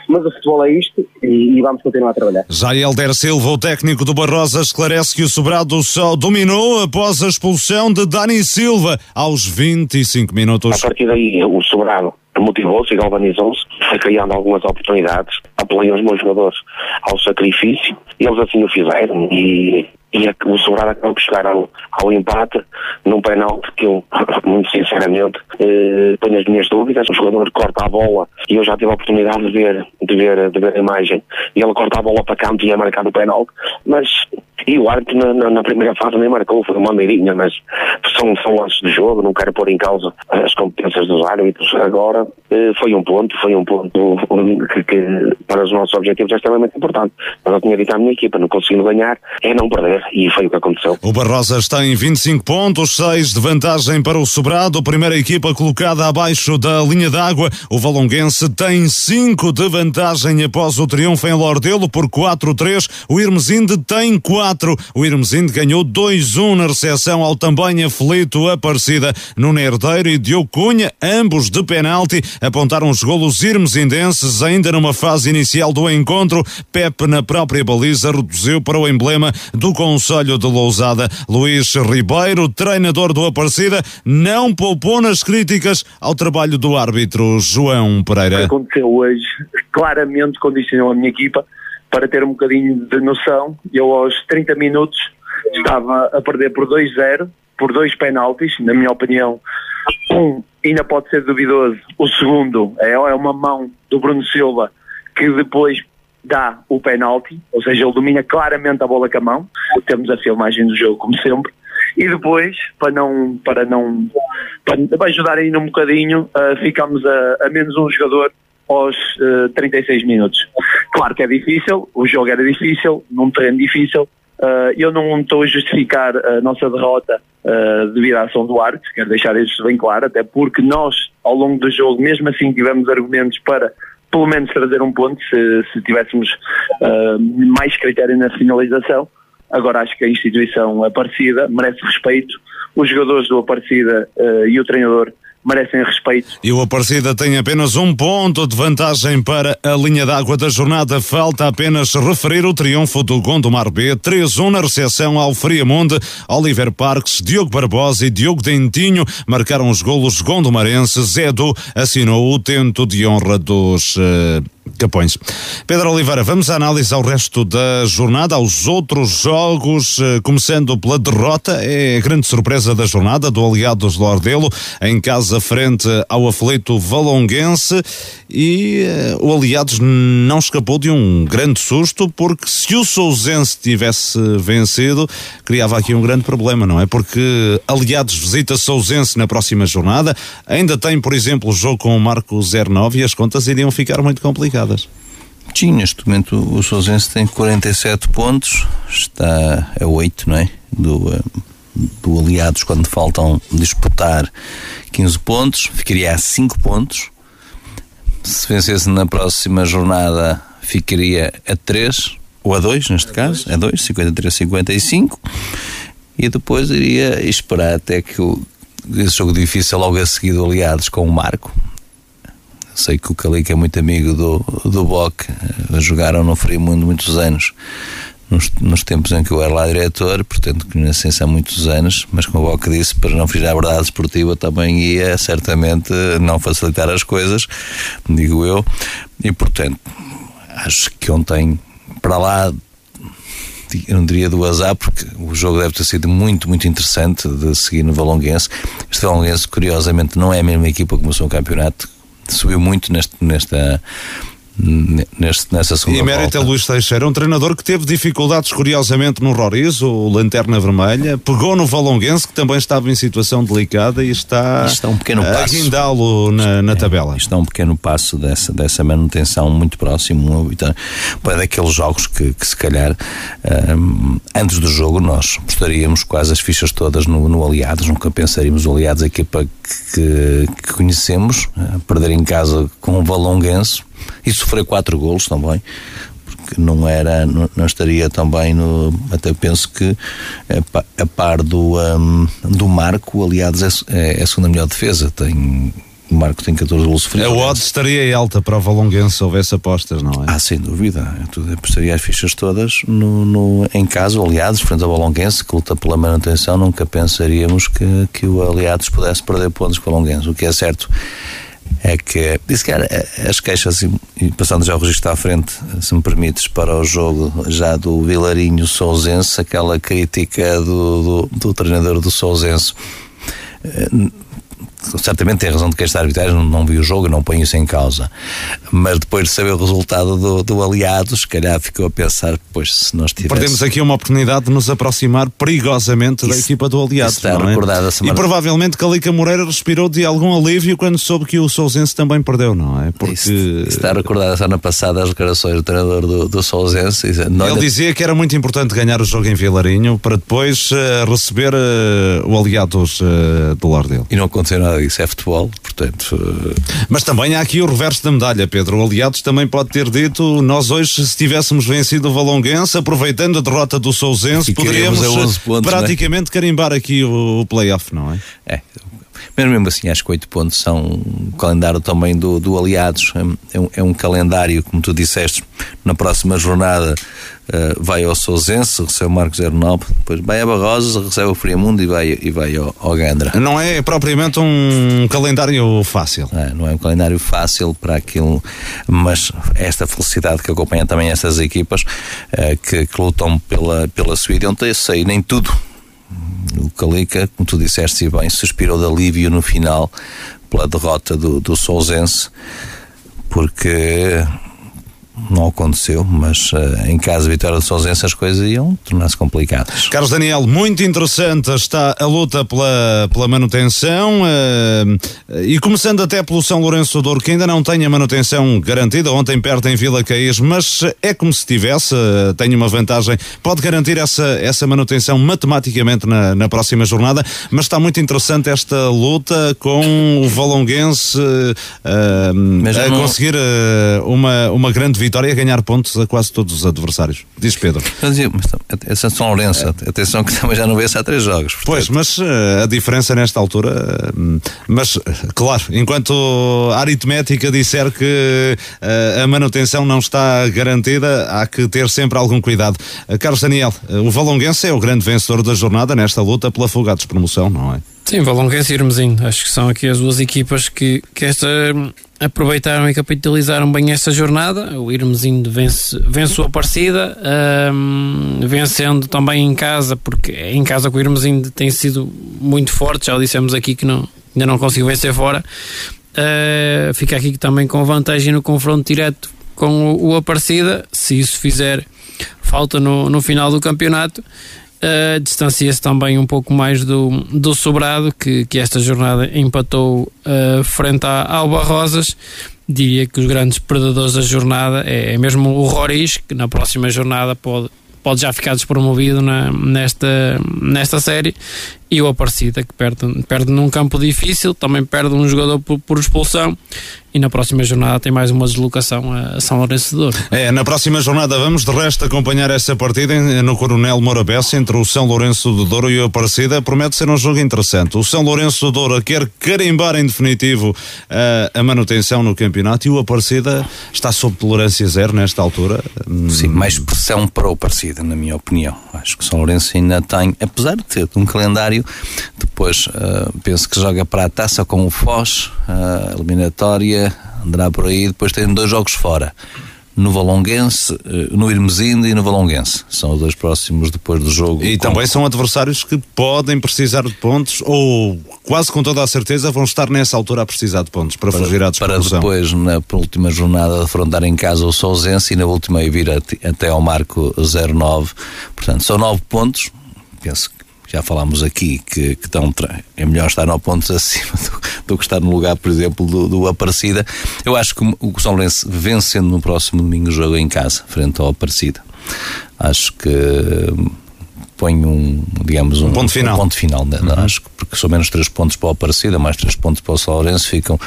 mas o futebol é isto e, e vamos continuar a trabalhar. Já Helder Silva, o técnico do Barrosa, esclarece que o Sobrado só dominou após a expulsão de Dani Silva aos 25 minutos. A partir daí, o Sobrado motivou-se e galvanizou-se, foi criando algumas oportunidades, apelei os meus jogadores ao sacrifício, e eles assim o fizeram, e e o Sobrado acabou por chegar ao, ao empate num penalti que eu, (laughs) muito sinceramente, eh, tenho as minhas dúvidas. O jogador corta a bola e eu já tive a oportunidade de ver, de ver, de ver a imagem e ele corta a bola para canto e ia marcar o penalti, mas e o árbitro na, na, na, primeira fase nem marcou, foi uma meirinha, mas são, são lances de jogo, não quero pôr em causa as competências dos árbitros. Agora eh, foi um ponto, foi um ponto que, que, para os nossos objetivos é extremamente importante. Mas eu tinha dito à minha equipa, não conseguindo ganhar, é não perder, e foi o que aconteceu. O Barrosas tem 25 pontos, 6 de vantagem para o Sobrado, primeira equipa colocada abaixo da linha d'água. O Valonguense tem 5 de vantagem após o triunfo em Lordelo por 4-3. O Irmesinde tem 4 4. O Irmesinde ganhou 2-1 na recepção ao também aflito Aparecida. no Herdeiro e Diogo Cunha, ambos de penalti, apontaram os golos irmesindenses ainda numa fase inicial do encontro. Pepe, na própria baliza, reduziu para o emblema do Conselho de Lousada. Luís Ribeiro, treinador do Aparecida, não poupou nas críticas ao trabalho do árbitro João Pereira. O que aconteceu hoje claramente condicionou a minha equipa para ter um bocadinho de noção, eu aos 30 minutos estava a perder por 2-0, por dois penaltis, na minha opinião. Um ainda pode ser duvidoso, o segundo é, é uma mão do Bruno Silva que depois dá o penalti, ou seja, ele domina claramente a bola com a mão. Temos a filmagem do jogo, como sempre. E depois, para não, para não, para ajudar ainda um bocadinho, uh, ficamos a, a menos um jogador aos uh, eh, 36 minutos. Claro que é difícil, o jogo era difícil, num terreno difícil. Uh, eu não estou a justificar a nossa derrota uh, devido à ação do árbitro, quero deixar isso bem claro, até porque nós, ao longo do jogo, mesmo assim tivemos argumentos para pelo menos trazer um ponto, se, se tivéssemos uh, mais critério na finalização. Agora acho que a instituição Aparecida merece respeito, os jogadores do Aparecida e o treinador merecem respeito. E o Aparecida tem apenas um ponto de vantagem para a linha d'água da jornada. Falta apenas referir o triunfo do Gondomar B, 3-1 na recepção ao Friamonde. Oliver Parques, Diogo Barbosa e Diogo Dentinho marcaram os golos gondomarenses. Edu assinou o tento de honra dos uh, Capões. Pedro Oliveira, vamos à análise ao resto da jornada, aos outros jogos, eh, começando pela derrota, é a grande surpresa da jornada do Aliados Lordelo, em casa frente ao aflito Valonguense e uh, o Aliados não escapou de um grande susto, porque se o Sousense tivesse vencido, criava aqui um grande problema, não é? Porque Aliados visita Sousense na próxima jornada, ainda tem, por exemplo, o jogo com o Marco 09 e as contas iriam ficar muito complicadas. Sim, neste momento o Sousense tem 47 pontos, está a 8, não é? Do, eh, do Aliados quando faltam disputar 15 pontos, ficaria a 5 pontos. Se vencesse na próxima jornada, ficaria a 3, ou a 2 neste caso, a 2, 53, 55. E depois iria esperar até que o, esse jogo difícil logo a seguir do Aliados com o Marco. Sei que o Calico é muito amigo do, do Boc, eh, jogaram no Frimundo muitos anos nos, nos, tempos em que eu era lá diretor, portanto conhecem-se há muitos anos, mas como o Boca disse, para não fugir à verdade esportiva também ia certamente não facilitar as coisas, digo eu, e portanto acho que ontem para lá eu não diria do azar, porque o jogo deve ter sido muito, muito interessante de seguir no Valonguense. Este Valonguense, curiosamente, não é a mesma equipa que começou o campeonato, subiu muito neste, nesta neste, nessa segunda E mérito volta. a Luís Teixeira, um treinador que teve dificuldades, curiosamente, no Roriz, o Lanterna Vermelha, pegou no Valonguense, que também estava em situação delicada e está, está um pequeno a guindá-lo na, na tabela. Isto é um pequeno passo dessa, dessa manutenção muito próximo. Então, para daqueles jogos que, que se calhar, um, antes do jogo, nós postaríamos quase as fichas todas no, no Aliados, nunca pensaríamos o Aliados, a equipa que, que conhecemos, uh, perder em casa com o Valonguense e sofrer quatro golos também porque não era não, não estaria também no até penso que a, a par do um, do Marco aliás é, é a segunda melhor defesa tem o Marco tem 14 golos sofridos. A odd estaria alta para o Valonguense se houvesse apostas, não é? Ah, sem dúvida. Eu apostaria as fichas todas no, no, em casa, aliados, frente ao Valonguense, que luta pela manutenção. Nunca pensaríamos que, que o Aliados pudesse perder pontos com o Valonguense. O que é certo é que, disse que as queixas, e passando já o registro à frente, se me permites, para o jogo já do Vilarinho Sousense, aquela crítica do, do, do treinador do Sousense certamente tem razão de que esta arbitragem não, não viu o jogo, não põe isso em causa. Mas depois de saber o resultado do, do aliado, se calhar ficou a pensar, pois se nós tivéssemos. Perdemos aqui uma oportunidade de nos aproximar perigosamente isso, da equipa do aliado. Está não é? semana. E provavelmente Calica Moreira respirou de algum alívio quando soube que o Sousense também perdeu, não é? Porque. Isso, está recordado a semana passada as declarações do treinador do, do Sousense. Ele dizia que era muito importante ganhar o jogo em Vilarinho para depois uh, receber uh, o aliados uh, do lar dele. E não aconteceu nada disso, é futebol, portanto. Mas também há aqui o reverso da medalha, Pedro. O Aliados também pode ter dito: nós hoje, se tivéssemos vencido o Valonguense, aproveitando a derrota do Sousense, poderíamos pontos, praticamente é? carimbar aqui o, o playoff, não é? É. Mas mesmo assim, acho que 8 pontos são um calendário também do, do Aliados. É um, é um calendário, como tu disseste, na próxima jornada uh, vai ao Sousense, recebe o Marcos 09, depois vai a Barrosas, recebe o Friamundo e vai, e vai ao, ao Gandra. Não é propriamente um calendário fácil. É, não é um calendário fácil para aquilo, mas esta felicidade que acompanha também essas equipas uh, que, que, lutam pela, pela subida, ontem eu sei nem tudo o Calica, como tu disseste e bem, suspirou de alívio no final pela derrota do, do Sousense, porque não aconteceu, mas uh, em caso de vitória do Sousense as coisas iam tornar-se complicadas. Carlos Daniel, muito interessante está a luta pela, pela manutenção uh, e começando até pelo São Lourenço do Douro, que ainda não tem a manutenção garantida, ontem perto em Vila Caís, mas é como se tivesse, uh, tem uma vantagem, pode garantir essa, essa manutenção matematicamente na, na próxima jornada, mas está muito interessante esta luta com o Valonguense a não... conseguir uma, uma grande vitória vitória é ganhar pontos a quase todos os adversários. Diz Pedro. (laughs) Mas, é São Lourenço, é. atenção que também já não vê-se há três jogos. Portanto. Pois, mas uh, a diferença nesta altura, uh, mas claro, enquanto a aritmética disser que uh, a manutenção não está garantida, há que ter sempre algum cuidado. Carlos Daniel, o Valonguense é o grande vencedor da jornada nesta luta pela fuga à despromoção, não é? Sim, Valonguense e Irmezinho. Acho que são aqui as duas equipas que, que esta aproveitaram e capitalizaram bem esta jornada. O Irmezinho vence, vence o Aparecida, um, vencendo também em casa, porque em casa que o Irmezinho tem sido muito forte. Já dissemos aqui que não, ainda não conseguiu vencer fora. Uh, fica aqui também com vantagem no confronto direto com o, o Aparecida, se isso fizer falta no, no final do campeonato. Uh, distancia-se também um pouco mais do, do Sobrado, que, que esta jornada empatou uh, frente à Alba Rosas. diria que os grandes predadores da jornada é, é mesmo o Roriz, que na próxima jornada pode, pode já ficar despromovido na, nesta, nesta série e o Aparecida que perde, perde num campo difícil, também perde um jogador por, por expulsão e na próxima jornada tem mais uma deslocação a São Lourenço de Douro. É, na próxima jornada vamos de resto acompanhar essa partida no Coronel Morabesse entre o São Lourenço de Douro e o Aparecida. Promete ser um jogo interessante. O São Lourenço de Douro quer carimbar em definitivo a, a manutenção no campeonato e o Aparecida está sob tolerância zero nesta altura. Sim, mais pressão para o Aparecida, na minha opinião. Acho que o São Lourenço ainda tem, apesar de ter um calendário, depois uh, penso que joga para a taça com o Foz, uh, eliminatória, andará por aí, depois tem dois jogos fora. No Valonguense, no Irmesinde e no Valonguense. São os dois próximos depois do jogo. E com... também são adversários que podem precisar de pontos ou quase com toda a certeza vão estar nessa altura a precisar de pontos para, para fugir à Para depois, na última jornada, afrontar em casa o Sousense e na última vir até ao marco 09. Portanto, são nove pontos. Penso que já falámos aqui que, que estão, é melhor estar 9 pontos (laughs) acima do, do, que estar no lugar, por exemplo, do, do Aparecida. Eu acho que o São Lourenço vencendo no próximo domingo o jogo em casa, frente ao Aparecida. Acho que hum, põe um, digamos, um, um ponto final. Um ponto final né? uhum. Acho que porque são menos 3 pontos para o Aparecida, mais 3 pontos para o São Lourenço, ficam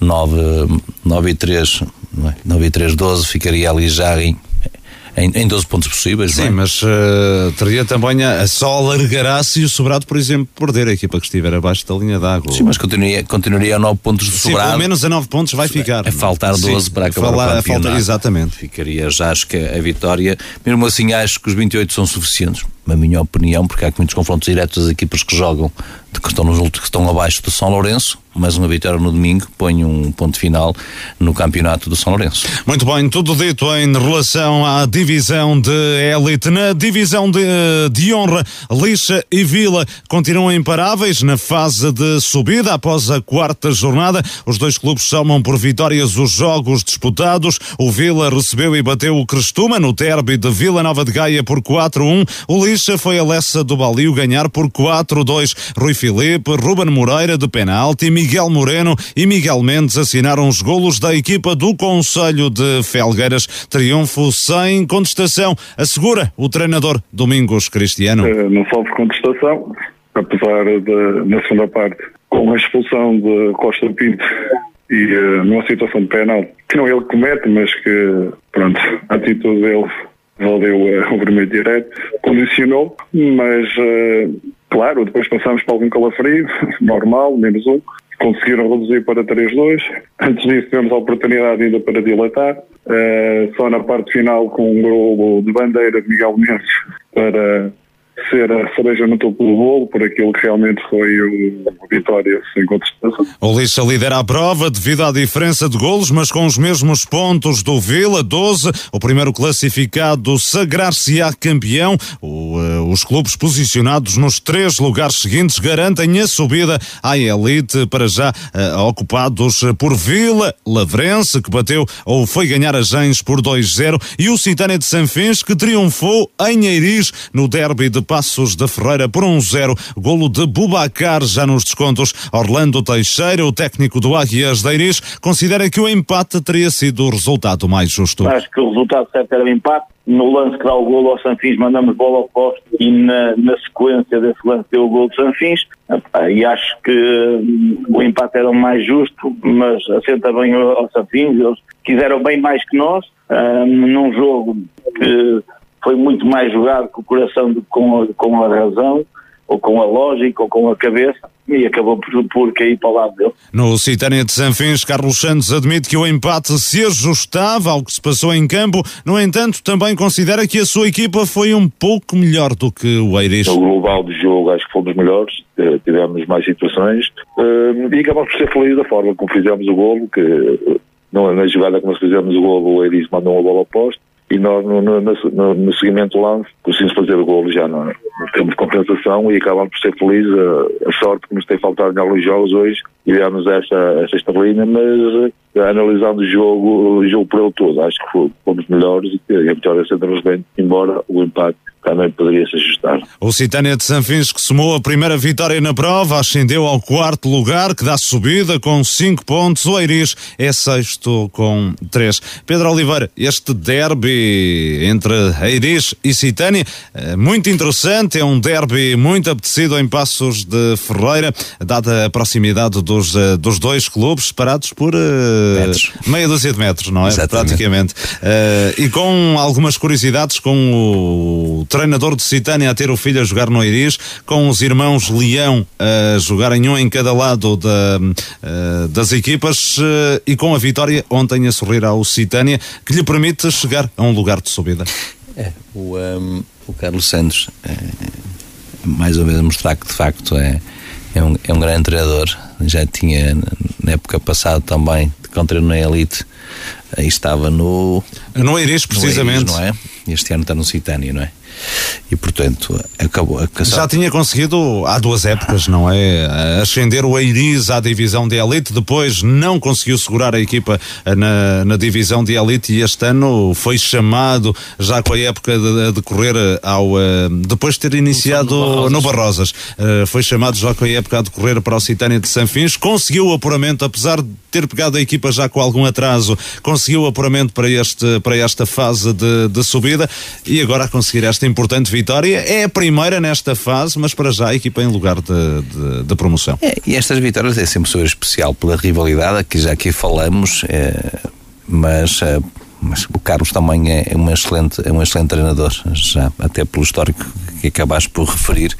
9, 9 e 3, 9 é? e 3, 12, ficaria ali já em em, em 12 pontos possíveis. Sim, é? mas uh, teria também a, a só alargará se o Sobrado, por exemplo, perder a equipa que estiver abaixo da linha d'água. Sim, mas continuaria, continuaria a 9 pontos do Sobrado. Sim, pelo menos a 9 pontos vai ficar. É faltar 12 Sim, para acabar falar, o campeonato. Falta, exatamente. Ficaria já, acho que a vitória, mesmo assim acho que os 28 são suficientes na minha opinião, porque há muitos confrontos diretos das equipas que jogam, que estão, nos, que estão abaixo do São Lourenço, mas uma vitória no domingo põe um ponto final no campeonato do São Lourenço. Muito bem, tudo dito em relação à divisão de élite. Na divisão de, de honra, Lixa e Vila continuam imparáveis na fase de subida após a quarta jornada. Os dois clubes somam por vitórias os jogos disputados. O Vila recebeu e bateu o Crestuma no derby de Vila Nova de Gaia por 4-1. O Lixa foi a Lessa do Balio ganhar por 4-2. Rui Filipe, Ruben Moreira de penalti, Miguel Moreno e Miguel Mendes assinaram os golos da equipa do Conselho de Felgueiras. Triunfo sem contestação, assegura o treinador Domingos Cristiano. Eh, não sofre contestação, apesar de, na segunda parte, com a expulsão de Costa Pinto e uh, numa situação de penal, que não ele comete, mas que, pronto, a atitude dele valeu uh, o vermelho direto, condicionou, mas uh, claro, depois passamos para algum calafrio, (laughs) normal, menos um, conseguiram reduzir para 3-2. Antes disso tivemos a oportunidade ainda para dilatar, uh, só na parte final com um golo de bandeira de Miguel Mendes para ser a cereja no topo do bolo por aquilo que realmente foi o vitória sem contestação. O Lixa lidera a prova devido à diferença de golos, mas com os mesmos pontos do Vila, 12. O primeiro classificado sagrar-se-á campeão. O, uh, os clubes posicionados nos três lugares seguintes garantem a subida à elite, para já uh, ocupados por Vila, Lavrense, que bateu ou foi ganhar a Gens por 2-0, e o Citânia de Sanfins, que triunfou em Eiris no derby de Passos da Ferreira por 1-0. Um golo de Bubacar já nos descontos. Orlando Teixeira, o técnico do Águias de Iris, considera que o empate teria sido o resultado mais justo. Acho que o resultado certo era o empate. No lance que dá o golo ao Sanfins, mandamos bola ao poste e na, na sequência desse lance deu o golo do Sanfins. E acho que hum, o empate era o mais justo, mas assenta bem ao Sanfins. Eles quiseram bem mais que nós, um, num jogo que foi muito mais jogado com o coração do que com a, com a razão, ou com a lógica, ou com a cabeça, e acabou por, por cair para o lado dele. No Citânia de Sanfins, Carlos Santos admite que o empate se ajustava ao que se passou em campo, no entanto, também considera que a sua equipa foi um pouco melhor do que o Eiris. No global de jogo, acho que fomos melhores, eh, tivemos mais situações, eh, e acabamos por ser felizes da forma como fizemos o golo, que eh, na jogada como fizemos o golo, o Eiris mandou uma bola ao poste, e nós no, no, no, no seguimento lance conseguimos fazer o golo já no, no tempo de compensação e acabamos por ser felizes. A, a, sorte que nos tem faltado em alguns jogos hoje e demos esta, esta estrelinha, mas uh, analisando o jogo, o jogo por ele todo, acho que fomos melhores e a vitória sempre nos bem, embora o empate também poderia se ajustar. O Citânia de Sanfins que somou a primeira vitória na prova, ascendeu ao quarto lugar, que dá subida com 5 pontos. O Eiris é sexto com 3. Pedro Oliveira, este derby entre Eiris e Citânia, é muito interessante, é um derby muito apetecido em Passos de Ferreira, dada a proximidade dos, eh, dos dois clubes, separados por uh, meia dúzia de metros, não é? Exatamente. Praticamente. Uh, e com algumas curiosidades, com o treinador de Citânia a ter o filho a jogar no Iris, com os irmãos Leão a jogarem um em cada lado da, uh, das equipas uh, e com a vitória ontem a sorrir ao Citânia, que lhe permite chegar a um lugar de subida. É, o, um, o Carlos Santos, é, mais ou menos mostrar que de facto é, é, um, é um grande treinador. Já tinha na época passada também, treinou na Elite, aí estava no. No Iris, precisamente. No não é? Este ano está no Citânia, não é? E portanto, acabou. A Já tinha conseguido há duas épocas, não é? Ascender o Eiris à divisão de elite, depois não conseguiu segurar a equipa na, na divisão de elite e este ano foi chamado, já com a época de, a decorrer ao. eh, Depois de ter iniciado no Barrosas, eh, foi chamado já com a época a decorrer para o Citânia de Sanfins, conseguiu o apuramento, apesar de ter pegado a equipa já com algum atraso, conseguiu o apuramento para, este, para esta fase de, de subida e agora a conseguir esta importante vitória. É a primeira nesta fase, mas para já a equipa em lugar de, de, de promoção. É, e estas vitórias é sempre especial pela rivalidade, que já aqui falamos, é, mas, é, mas o Carlos também é um excelente, é um excelente treinador, já até pelo histórico que acabaste por referir,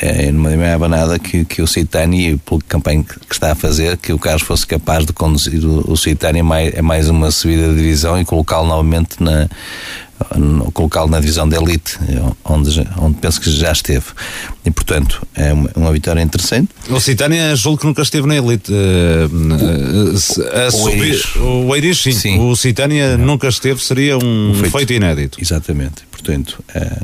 é, não me dava nada que, que o Citani, pelo campanha que está a fazer, que o Carlos fosse capaz de conduzir o, o Citani a mais, a mais uma subida de divisão e colocá-lo novamente na colocá-lo na divisão de elite, onde, onde penso que já esteve. E, portanto, é uma, uma vitória interessante. O Citânia julgo que nunca esteve na elite. Uh, uh, a O subir- Eiris. o Eiris, sim. O Citânia nunca esteve, seria um, feito. feito. inédito. Exatamente. Portanto, é,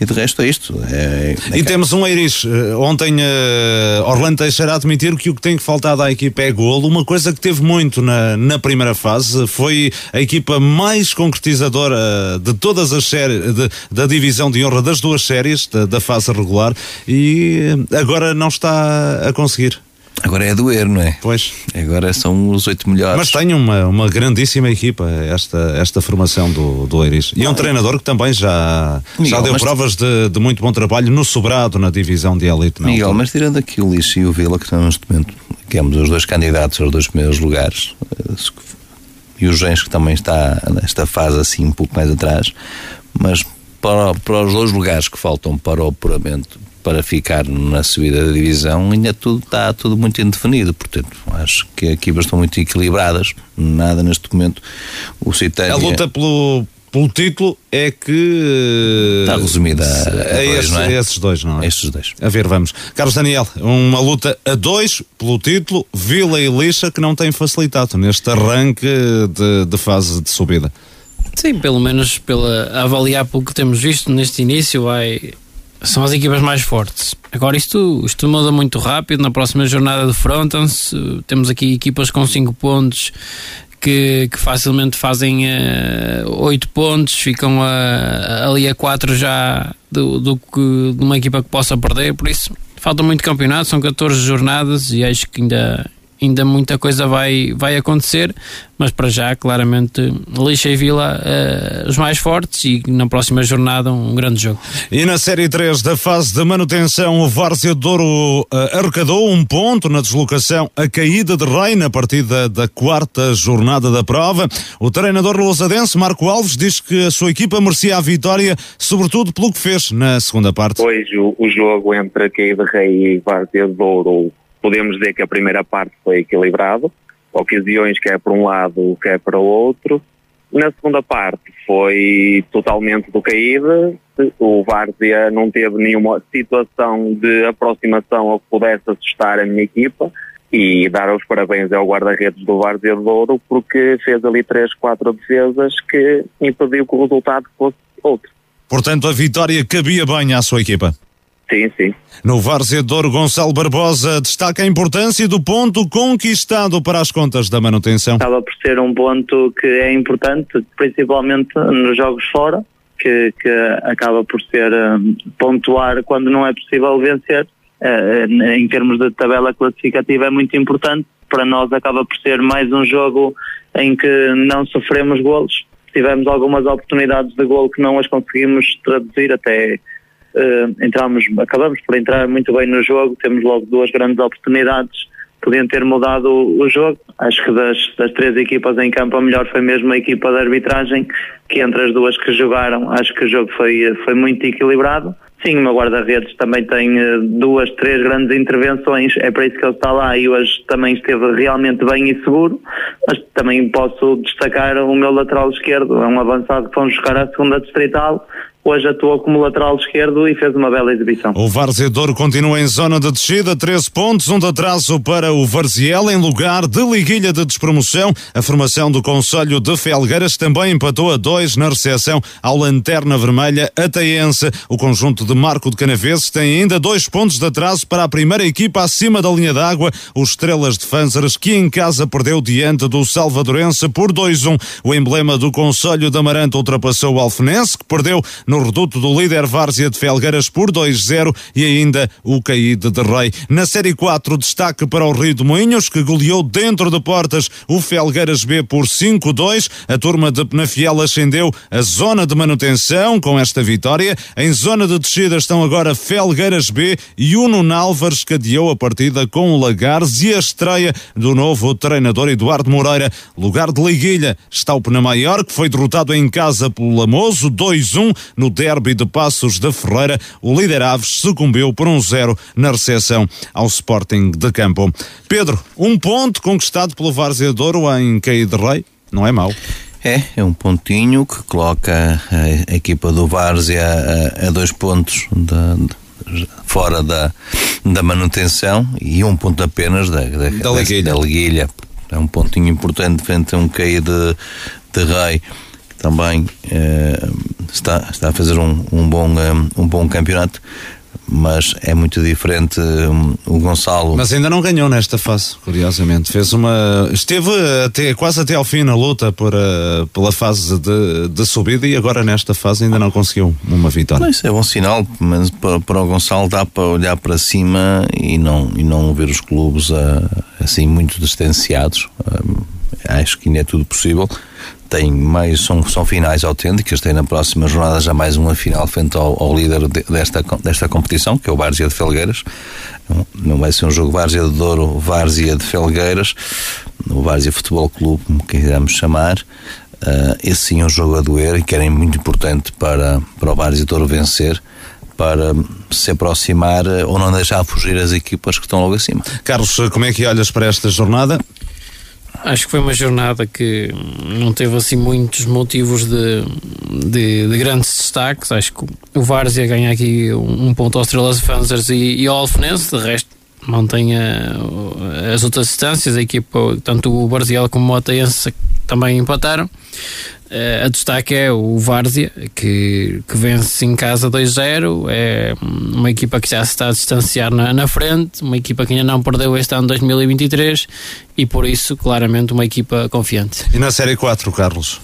e de resto é isto. É, E temos um Eiris. eh, Ontem eh, Orlando Teixeira a admitir que o que tem faltado à equipa é golo. Uma coisa que teve muito na, na primeira fase foi a equipa mais concretizadora de todas as séries, de- da divisão de honra das duas séries, da, da fase regular, e eh, agora não está a conseguir. Agora é a doer, não é? Pois. Agora são os oito melhores. Mas tem uma, uma grandíssima equipa esta, esta formação do, do Eiris. E é um treinador que também já, já Miguel, deu mas- provas de, de muito bom trabalho no sobrado na divisão de elite. na Miguel, altura. mas tirando aqui o Lixo e o Vila, que estão neste momento, que ambos os dois candidatos aos dois primeiros lugares, eh, e o Gens, que também está nesta fase assim um pouco mais atrás, mas para, para os dois lugares que faltam para o apuramento, para ficar na subida da divisão, ainda tudo está tudo muito indefinido. Portanto, acho que as equipas estão muito equilibradas. Nada neste momento. O Citânia. A luta pelo, pelo título é que. Está resumida a- a a, dois, esses, não é? a esses dois, não é? Estes dois. A ver, vamos. Carlos Daniel, uma luta a dois pelo título, Vila e Lixa, que não tem facilitado neste arranque de, de fase de subida. Sim, pelo menos pela, a avaliar pelo que temos visto neste início, vai, são as equipas mais fortes. Agora isto, isto muda muito rápido. Na próxima jornada defrontam-se. Temos aqui equipas com 5 pontos que, que facilmente fazem 8 pontos, ficam ali a 4 já do, do que de uma equipa que possa perder. Por isso, falta muito campeonato, são 14 jornadas e acho que ainda. Ainda muita coisa vai, vai acontecer, mas para já, claramente, Lixa e Vila eh, os mais fortes e na próxima jornada um grande jogo. E na Série 3 da fase de manutenção, o Várzea de Douro eh, arrecadou um ponto na deslocação a caída de Reina a partir da, quarta jornada da prova. O treinador lousadense, Marco Alves, diz que a sua equipa merecia a vitória, sobretudo pelo que fez na segunda parte. Hoje o, o jogo entre Caída Rei e Várzea de Douro, podemos dizer que a primeira parte foi equilibrado, ocasiões quer para um lado, quer para o outro. Na segunda parte foi totalmente do Caída, o Várzea não teve nenhuma situação de aproximação ao que pudesse assustar a minha equipa e dar os parabéns ao guarda-redes do Várzea de Douro porque fez ali três, quatro defesas que impediu que o resultado fosse outro. Portanto, a vitória cabia bem à sua equipa. Sim, sim. No Várzea de Douro, Gonçalo Barbosa destaca a importância do ponto conquistado para as contas da manutenção. acaba por ser um ponto que é importante, principalmente nos jogos fora. que, que acaba por ser um, pontuar quando não é possível vencer. Uh, em termos de tabela classificativa é muito importante. Para nós acaba por ser mais um jogo em que não sofremos golos. Tivemos algumas oportunidades de golo que não as conseguimos traduzir até uh, entramos, acabamos por entrar muito bem no jogo, temos logo duas grandes oportunidades podiam ter mudado o, jogo. Acho que das, das, três equipas em campo, a melhor foi mesmo a equipa de arbitragem, que entre as duas que jogaram, acho que o jogo foi, foi muito equilibrado. Sim, o meu guarda-redes também tem eh, duas, três grandes intervenções, é para isso que ele está lá e hoje também esteve realmente bem e seguro, mas também posso destacar o meu lateral esquerdo, é um avançado que vamos jogar à segunda distrital, hoje atuou como lateral esquerdo e fez uma bela exibição. O Varzedouro continua em zona de descida, 13 pontos, um de atraso para o Varziel em lugar de liguilha de despromoção. A formação do Conselho de Felgueiras também empatou a dois na recepção ao Lanterna Vermelha Ataense. O conjunto de Marco de Canaveses tem ainda dois pontos de atraso para a primeira equipa acima da linha d'água, os Estrelas de Fânzaras, que em casa perdeu diante do Salvadorense por 2-1. O emblema do Conselho de Amarante ultrapassou o Alfenense, que perdeu no reduto do líder Várzea de Felgueiras por 2-0 e ainda o Caíde de Rei. Na Série 4, destaque para o Rio de Moinhos, que goleou dentro de portas o Felgueiras B por 5-2. A turma de Penafiel ascendeu a zona de manutenção com esta vitória. Em zona de descida estão agora Felgueiras B e o Nuno Álvares cadeou a partida com o Lagares e a estreia do novo treinador Eduardo Moreira. Lugar de liguilha está o Penamaior, que foi derrotado em casa pelo Lamoso 2-1 no derby de Passos da Ferreira, o líder Aves sucumbiu por um zero na recepção ao Sporting de Campo. Pedro, um ponto conquistado pelo Várzea Douro em Caí de Rei, não é mau. É, é um pontinho que coloca a, equipa do Várzea a, a dois pontos da, fora da, da manutenção e um ponto apenas da, da, da, liguilha. da liguilha. É um pontinho importante frente a um caí de, de rei também eh, está, está a fazer um, um, bom, um, eh, um bom campeonato mas é muito diferente um, o Gonçalo. Mas ainda não ganhou nesta fase, curiosamente. Fez uma. Esteve até, quase até ao fim na luta por, pela fase de, de subida e agora nesta fase ainda não conseguiu uma vitória. Isso é bom sinal, mas para, para o Gonçalo dá para olhar para cima e não, e não ver os clubes assim muito distanciados. Acho que ainda é tudo possível tem mais, são, são finais autênticas, tem na próxima jornada já mais uma final frente ao, ao líder de, desta, desta competição, que é o Várzea de Felgueiras. Não vai ser um jogo Várzea de Douro, Várzea de Felgueiras, o Várzea Futebol Clube, como quisermos chamar. Uh, esse sim é um jogo a doer e que era muito importante para, para o Várzea de Douro vencer para se aproximar ou não deixar fugir as equipas que estão logo acima. Carlos, como é que olhas para esta jornada? Acho que foi uma jornada que não teve assim muitos motivos de, de, de grandes destaques. Acho que o Várzea ganha aqui um ponto aos Estrelas Fanzers e, e ao Alfenense, de resto mantém a, as outras distâncias. A equipa, tanto o Barziel como o Ataense também empataram. Uh, a destaque é o Várzea, que, que vence em casa 2-0. É uma equipa que já se está a distanciar na, na, frente, uma equipa que ainda não perdeu este ano 2023 e por isso, claramente, uma equipa confiante. E na Série 4, Carlos?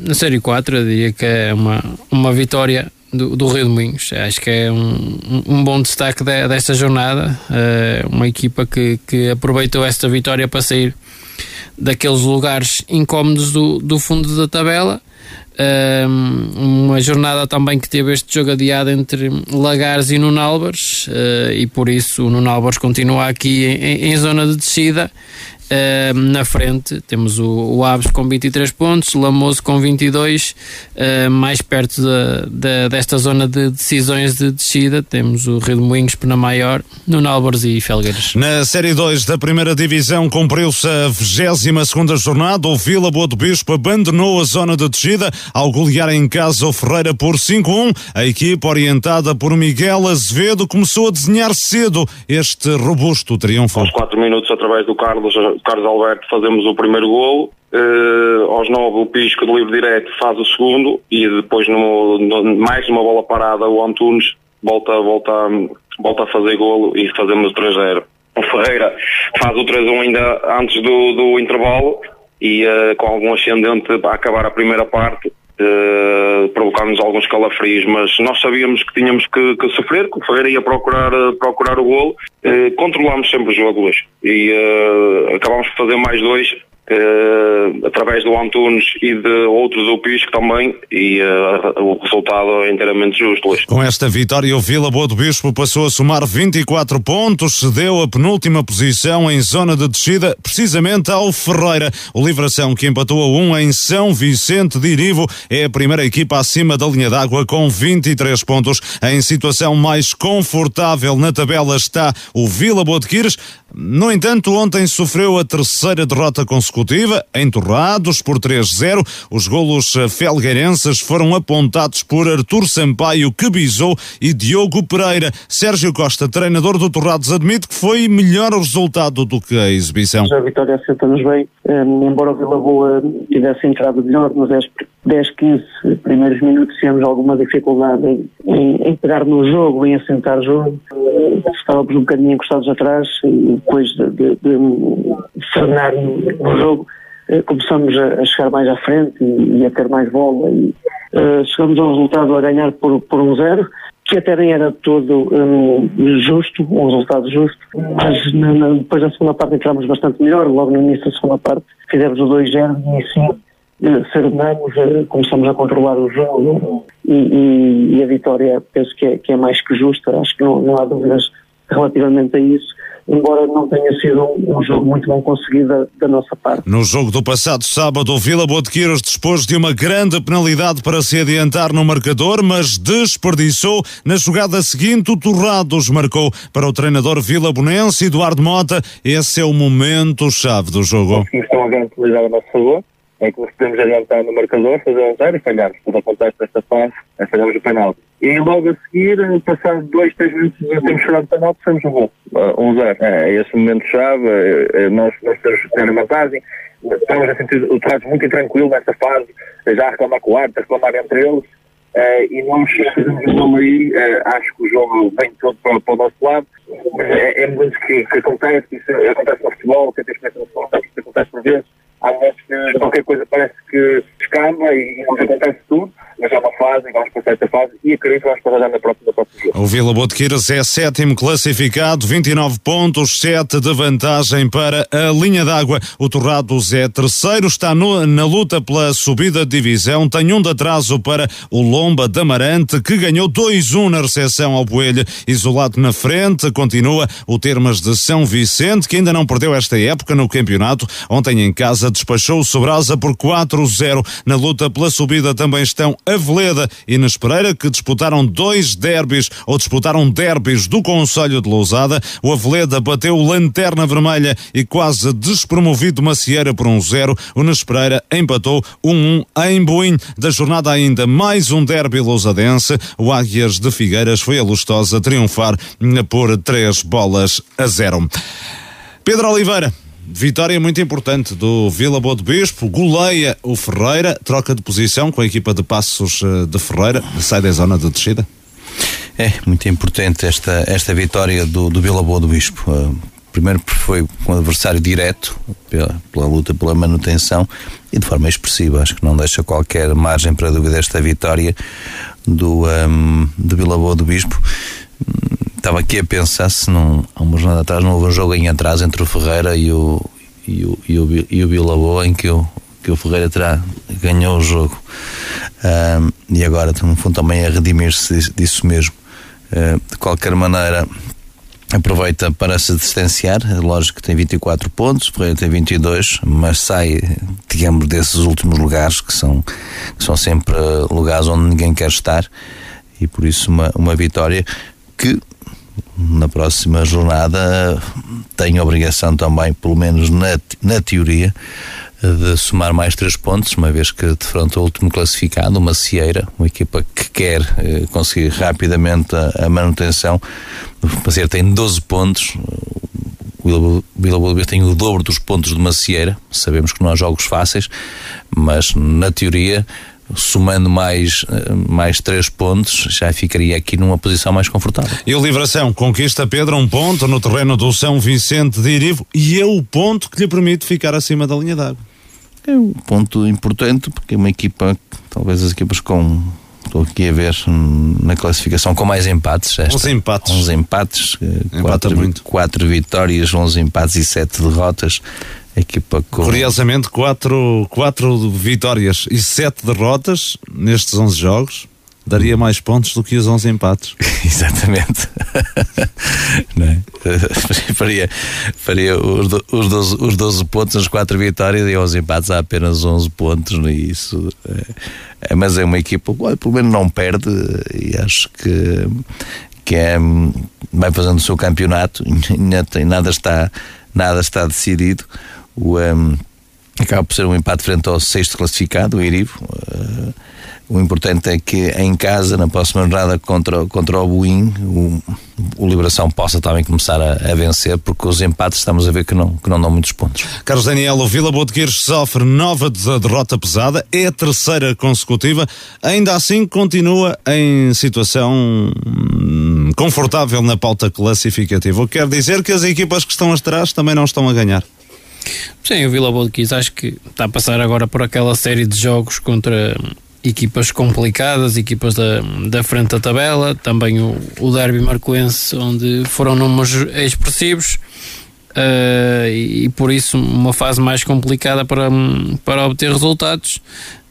Na Série 4, eu diria que é uma, uma vitória do, do Rio de Moinhos. Acho que é um, um bom destaque de, desta jornada. Uh, uma equipa que, que aproveitou esta vitória para sair daqueles lugares incómodos do, do fundo da tabela. Um, uma jornada também que teve este jogo adiado entre Lagares e Nuno Álvares uh, e por isso o Nuno Álvares continua aqui em, em zona de descida Uh, na frente temos o, o Aves com 23 pontos, Lamoso com 22, uh, mais perto de, de, desta zona de decisões de descida temos o Rio de Moinhos, Penamaior, Nuno Álvares e Felgueiras. Na Série 2 da primeira divisão cumpriu-se a 22 jornada, o Vila Boa do Bispo abandonou a zona de descida ao golear em casa o Ferreira por 5-1. A equipa orientada por Miguel Azevedo começou a desenhar cedo este robusto triunfo. Aos 4 minutos através do Carlos Carlos Alberto fazemos o primeiro golo, uh, aos 9 o Pisco do livre direto faz o segundo e depois no, no, mais uma bola parada o Antunes volta, volta, volta a fazer golo e fazemos o 3-0. O Ferreira faz o 3-1 ainda antes do, do intervalo e uh, com algum ascendente a acabar a primeira parte Uh, provocámos alguns calafrios, mas nós sabíamos que tínhamos que, que sofrer, que o Ferreira ia procurar, procurar o golo. Uh, controlámos sempre o jogo hoje e uh, acabámos por fazer mais dois Uh, através do Antunes e de outros do Pisco também, e uh, o resultado é inteiramente justo hoje. Com esta vitória, o Vila Boa do Bispo passou a somar 24 pontos, cedeu a penúltima posição em zona de descida, precisamente ao Ferreira. O Livração, que empatou a 1 em São Vicente de Irivo, é a primeira equipa acima da linha d'água com 23 pontos. Em situação mais confortável na tabela está o Vila Boa de Quires. No entanto, ontem sofreu a terceira derrota consecutiva, em Torrados, por 3-0. Os golos felgueirenses foram apontados por Artur Sampaio, que bisou, e Diogo Pereira. Sérgio Costa, treinador do Torrados, admite que foi melhor o resultado do que a exibição. A vitória assenta-nos bem, um, embora o Vila Boa tivesse entrado melhor nos 10, 10 15 primeiros minutos, tivemos alguma dificuldade em, em, pegar no jogo, em assentar o jogo. Estávamos um bocadinho encostados atrás e depois de, de, de frenar jogo, eh, começamos a, a, chegar mais à frente e, e a ter mais bola. E, uh, chegamos ao resultado a ganhar por, por um zero, que até nem era todo um, justo, um resultado justo, mas na, na, depois da segunda parte entramos bastante melhor, logo no início da segunda parte fizemos o 2-0 e assim uh, serenamos, uh, começamos a controlar o jogo e, e, e a vitória penso que é, que é, mais que justa, acho que não, não há dúvidas relativamente a isso embora não tenha sido um, um jogo muito bem conseguido da, da, nossa parte. No jogo do passado sábado, o Vila Botequeiros dispôs de uma grande penalidade para se adiantar no marcador, mas desperdiçou. Na jogada seguinte, o Torrados marcou para o treinador Vila Bonense, Eduardo Mota. Esse é o momento-chave do jogo. Conseguimos ter uma grande penalidade a nosso favor em que nos podemos adiantar no marcador, fazer um zero e falhamos. Tudo acontece nesta fase, é falhamos o penalti. E logo a seguir, passado dois, três minutos de termos chorado o penalti, fizemos um gol. Uh, um zero. É, é esse momento-chave, é, é, nós, nós temos que ter a vantagem. Estamos a sentir o trato muito tranquilo nesta fase, já a reclamar com o árbitro, a reclamar entre eles. E nós fazemos um gol aí, acho que o jogo vem todo para, para o nosso lado. É, é muito que, que acontece, isso acontece no futebol, que experiência no futebol, isso acontece por vezes Há momentos que qualquer coisa parece que escama e acontece tudo, mas é uma fase, vamos passar esta fase e acredito que vamos já na próxima, próxima jogo. O Vila Botequeiras é sétimo classificado, 29 pontos, 7 de vantagem para a linha d'água. O Torrados é terceiro, está no, na luta pela subida de divisão, tem um de atraso para o Lomba da Amarante, que ganhou 2-1 na recepção ao Boelho, isolado na frente, continua o Termas de São Vicente, que ainda não perdeu esta época no campeonato, ontem em casa despachou o Sobrasa por 4-0. Na luta pela subida também estão Aveleda e Nes Pereira, que disputaram dois derbys, ou disputaram derbys do Conselho de Lousada. O Aveleda bateu Lanterna Vermelha e quase despromovido Macieira por 1-0. Um o Nes Pereira empatou 1-1 um em Boim. Da jornada ainda mais um derby lousadense. O Águias de Figueiras foi a Lustosa triunfar por 3 bolas a 0. Pedro Oliveira, Vitória muito importante do Vila Boa de Bispo, goleia o Ferreira, troca de posição com a equipa de Passos eh, de Ferreira, sai da zona de descida. É muito importante esta, esta vitória do, do Vila Boa do Bispo. Uh, primeiro porque foi um adversário direto pela, pela, luta pela manutenção e de forma expressiva. Acho que não deixa qualquer margem para dúvida esta vitória do, um, ehm, do Vila Boa do Bispo estava aqui a pensar se não, há uma jornada atrás não houve um jogo em atrás entre o Ferreira e o, e o, e o, e o Bilbao em que o, que o Ferreira terá, ganhou o jogo. E agora, no fundo, também a redimir-se disso, mesmo. Uh, de qualquer maneira, aproveita para se distanciar. Lógico que tem 24 pontos, Ferreira tem 22, mas sai, digamos, desses últimos lugares que são, que são sempre lugares onde ninguém quer estar. E por isso, uma, uma vitória que na próxima jornada tem a obrigação também, pelo menos na, na teoria, de somar mais três pontos, uma vez que defronta o último classificado, uma Cieira, uma equipa que quer eh, conseguir rapidamente a, a manutenção. O Cieira tem 12 pontos, o Vila Boa tem o dobro dos pontos de Macieira. Sabemos que não há jogos fáceis, mas na teoria somando mais, eh, mais três pontos, já ficaria aqui numa posição mais confortável. E o Livração conquista Pedro um ponto no terreno do São Vicente de Irivo e é o ponto que lhe permite ficar acima da linha d'água. é um ponto importante porque é uma equipa, talvez as equipas com estou aqui a ver na classificação com mais empates. Esta, 11 empates. 11 empates, Empata 4, muito. vitórias, 11 empates e 7 derrotas. Equipa com... Curiosamente, quatro, quatro vitórias e sete derrotas nestes 11 jogos daria mais pontos do que os 11 empates. (laughs) Exatamente. (laughs) Não é? (laughs) faria faria os, do- os, 12, os 12 pontos, as 4 vitórias e aos empates há apenas 11 pontos. E isso, é, é- mas é uma equipa que pelo menos não perde e acho que, que é, vai fazendo o seu campeonato. Nada está, nada está decidido. O, em, acaba por ser um empate frente ao sexto classificado, o Irivo. Eh, o importante é que em casa, na próxima jornada contra, contra o Buim, o, o Liberação possa também começar a, a vencer, porque os empates estamos a ver que não, que não dão muitos pontos. Carlos Daniel, o Vila Boa de Quires sofre nova de- derrota pesada, é a terceira consecutiva, ainda assim continua em situação hum, confortável na pauta classificativa. O que quer dizer que as equipas que estão atrás também não estão a ganhar. Sim, o Vila Boa de Quis acho que está a passar agora por aquela série de jogos contra equipas complicadas, equipas da, da frente da tabela, também o, o derby marcoense, onde foram números expressivos. eh, e, e por isso uma fase mais complicada para, para obter resultados.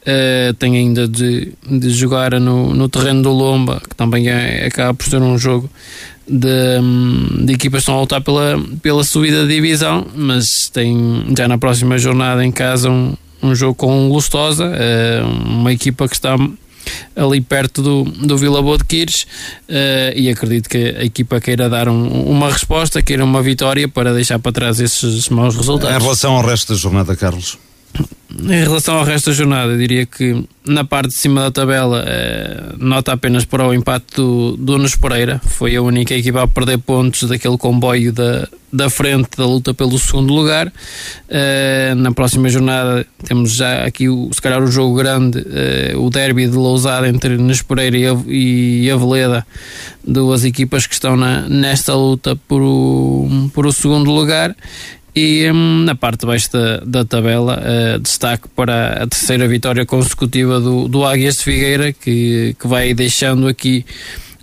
Eh, tem ainda de, de jogar no, no terreno do Lomba, que também é, acaba por ser um jogo de, de equipas que estão a lutar pela, pela subida de divisão, mas tem já na próxima jornada em casa um, um jogo com o Lustosa, eh, uma equipa que está ali perto do, do Vila Boa de Quires eh, e acredito que a equipa queira dar um- uma resposta, queira uma vitória para deixar para trás esses maus Em resultados. relação ao resto da jornada, Carlos. Em relação ao resto da jornada, eu diria que na parte de cima da tabela, eh, nota apenas para o empate do, do Nunes Pereira. Foi a única equipa a perder pontos daquele comboio da, da frente da luta pelo segundo lugar. Eh, na próxima jornada temos já aqui, o, se calhar, o jogo grande, eh, o derby de Lousada entre Nunes Pereira e Aveleda, duas equipas que estão na, nesta luta por o, por o segundo lugar. E hum, na parte de baixo da, da tabela, eh, destaque para a terceira vitória consecutiva do, do Águias de Figueira, que, que vai deixando aqui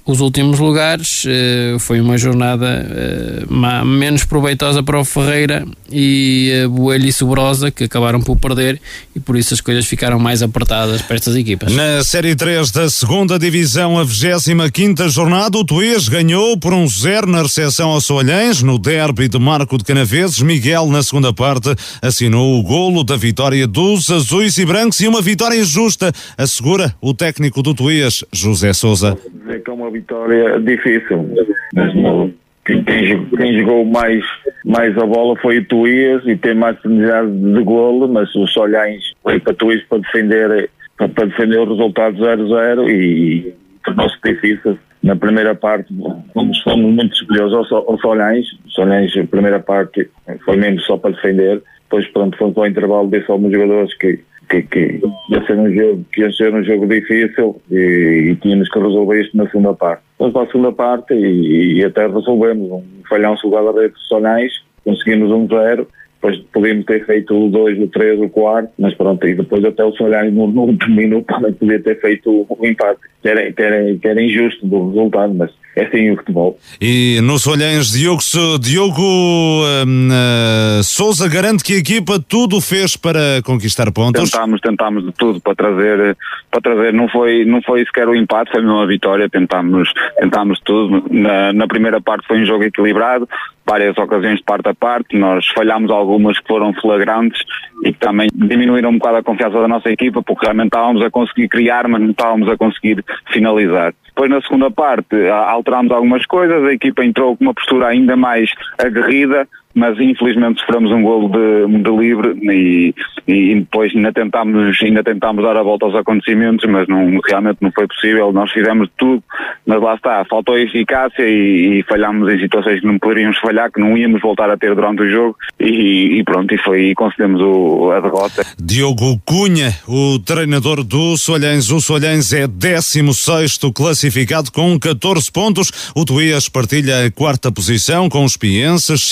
os últimos lugares. Eh, foi uma jornada eh, menos proveitosa para o Ferreira e Boelho e Sobrosa, que acabaram por perder, e por isso as coisas ficaram mais apertadas para estas equipas. Na Série 3 da segunda Divisão, a 25 jornada, o Tuês ganhou por um zero na recepção ao Soalhães, no derby de Marco de Canaveses. Miguel, na segunda parte, assinou o golo da vitória dos azuis e brancos e uma vitória justa, assegura o técnico do Tuês, José Souza. dizer que é uma vitória difícil. Mas não- quem, quem jogou- mais, mais a bola foi o Tuías e tem mais oportunidade de golo, mas os Solhães foi para Tuías para defender, para, defender o resultado 0-0 e tornou-se difícil. Na primeira parte fomos, fomos muito superiores ao, So- ao Solhães. O Solhães, a primeira parte, foi mesmo só para defender. Depois, pronto, fomos ao intervalo, disse a alguns jogadores que que, que ia ser um jogo, que ia ser um jogo difícil e, e tínhamos que resolver isto na segunda parte. Fomos para a segunda parte e, e até resolvemos um falhanço do guarda-redes de Sonais, conseguimos um zero, depois podíamos ter feito o 2, o 3, o 4, mas pronto, e depois até o Sonais no, no último minuto (laughs) também podia ter feito o empate, que era, que era, que era injusto do resultado, mas é assim o futebol. E no Solhães, Diogo, Diogo hum, eh, Souza garante que a equipa tudo fez para conquistar pontos. Tentámos, tentámos de tudo para trazer, para trazer, não foi, não foi sequer o empate, foi mesmo a vitória, tentámos, tentámos tudo. Na, na primeira parte foi um jogo equilibrado, várias ocasiões de parte a parte, nós falhámos algumas que foram flagrantes e que também diminuíram um bocado a confiança da nossa equipa, porque realmente estávamos a conseguir criar, mas não estávamos a conseguir finalizar. Depois na segunda parte alterámos algumas coisas, a equipa entrou com uma postura ainda mais aguerrida, mas infelizmente sofremos um golo de, de livre e, e depois ainda tentámos, ainda tentámos dar a volta aos acontecimentos, mas não, realmente não foi possível. Nós fizemos tudo, mas lá está, faltou eficácia e, e falhámos em situações que não poderíamos falhar, que não íamos voltar a ter durante o jogo e, e pronto, e foi e concedemos o, a derrota. Diogo Cunha, o treinador do Solhães. O Solhães é 16 classificado com 14 pontos. O Tuías partilha a quarta posição com os Pienses,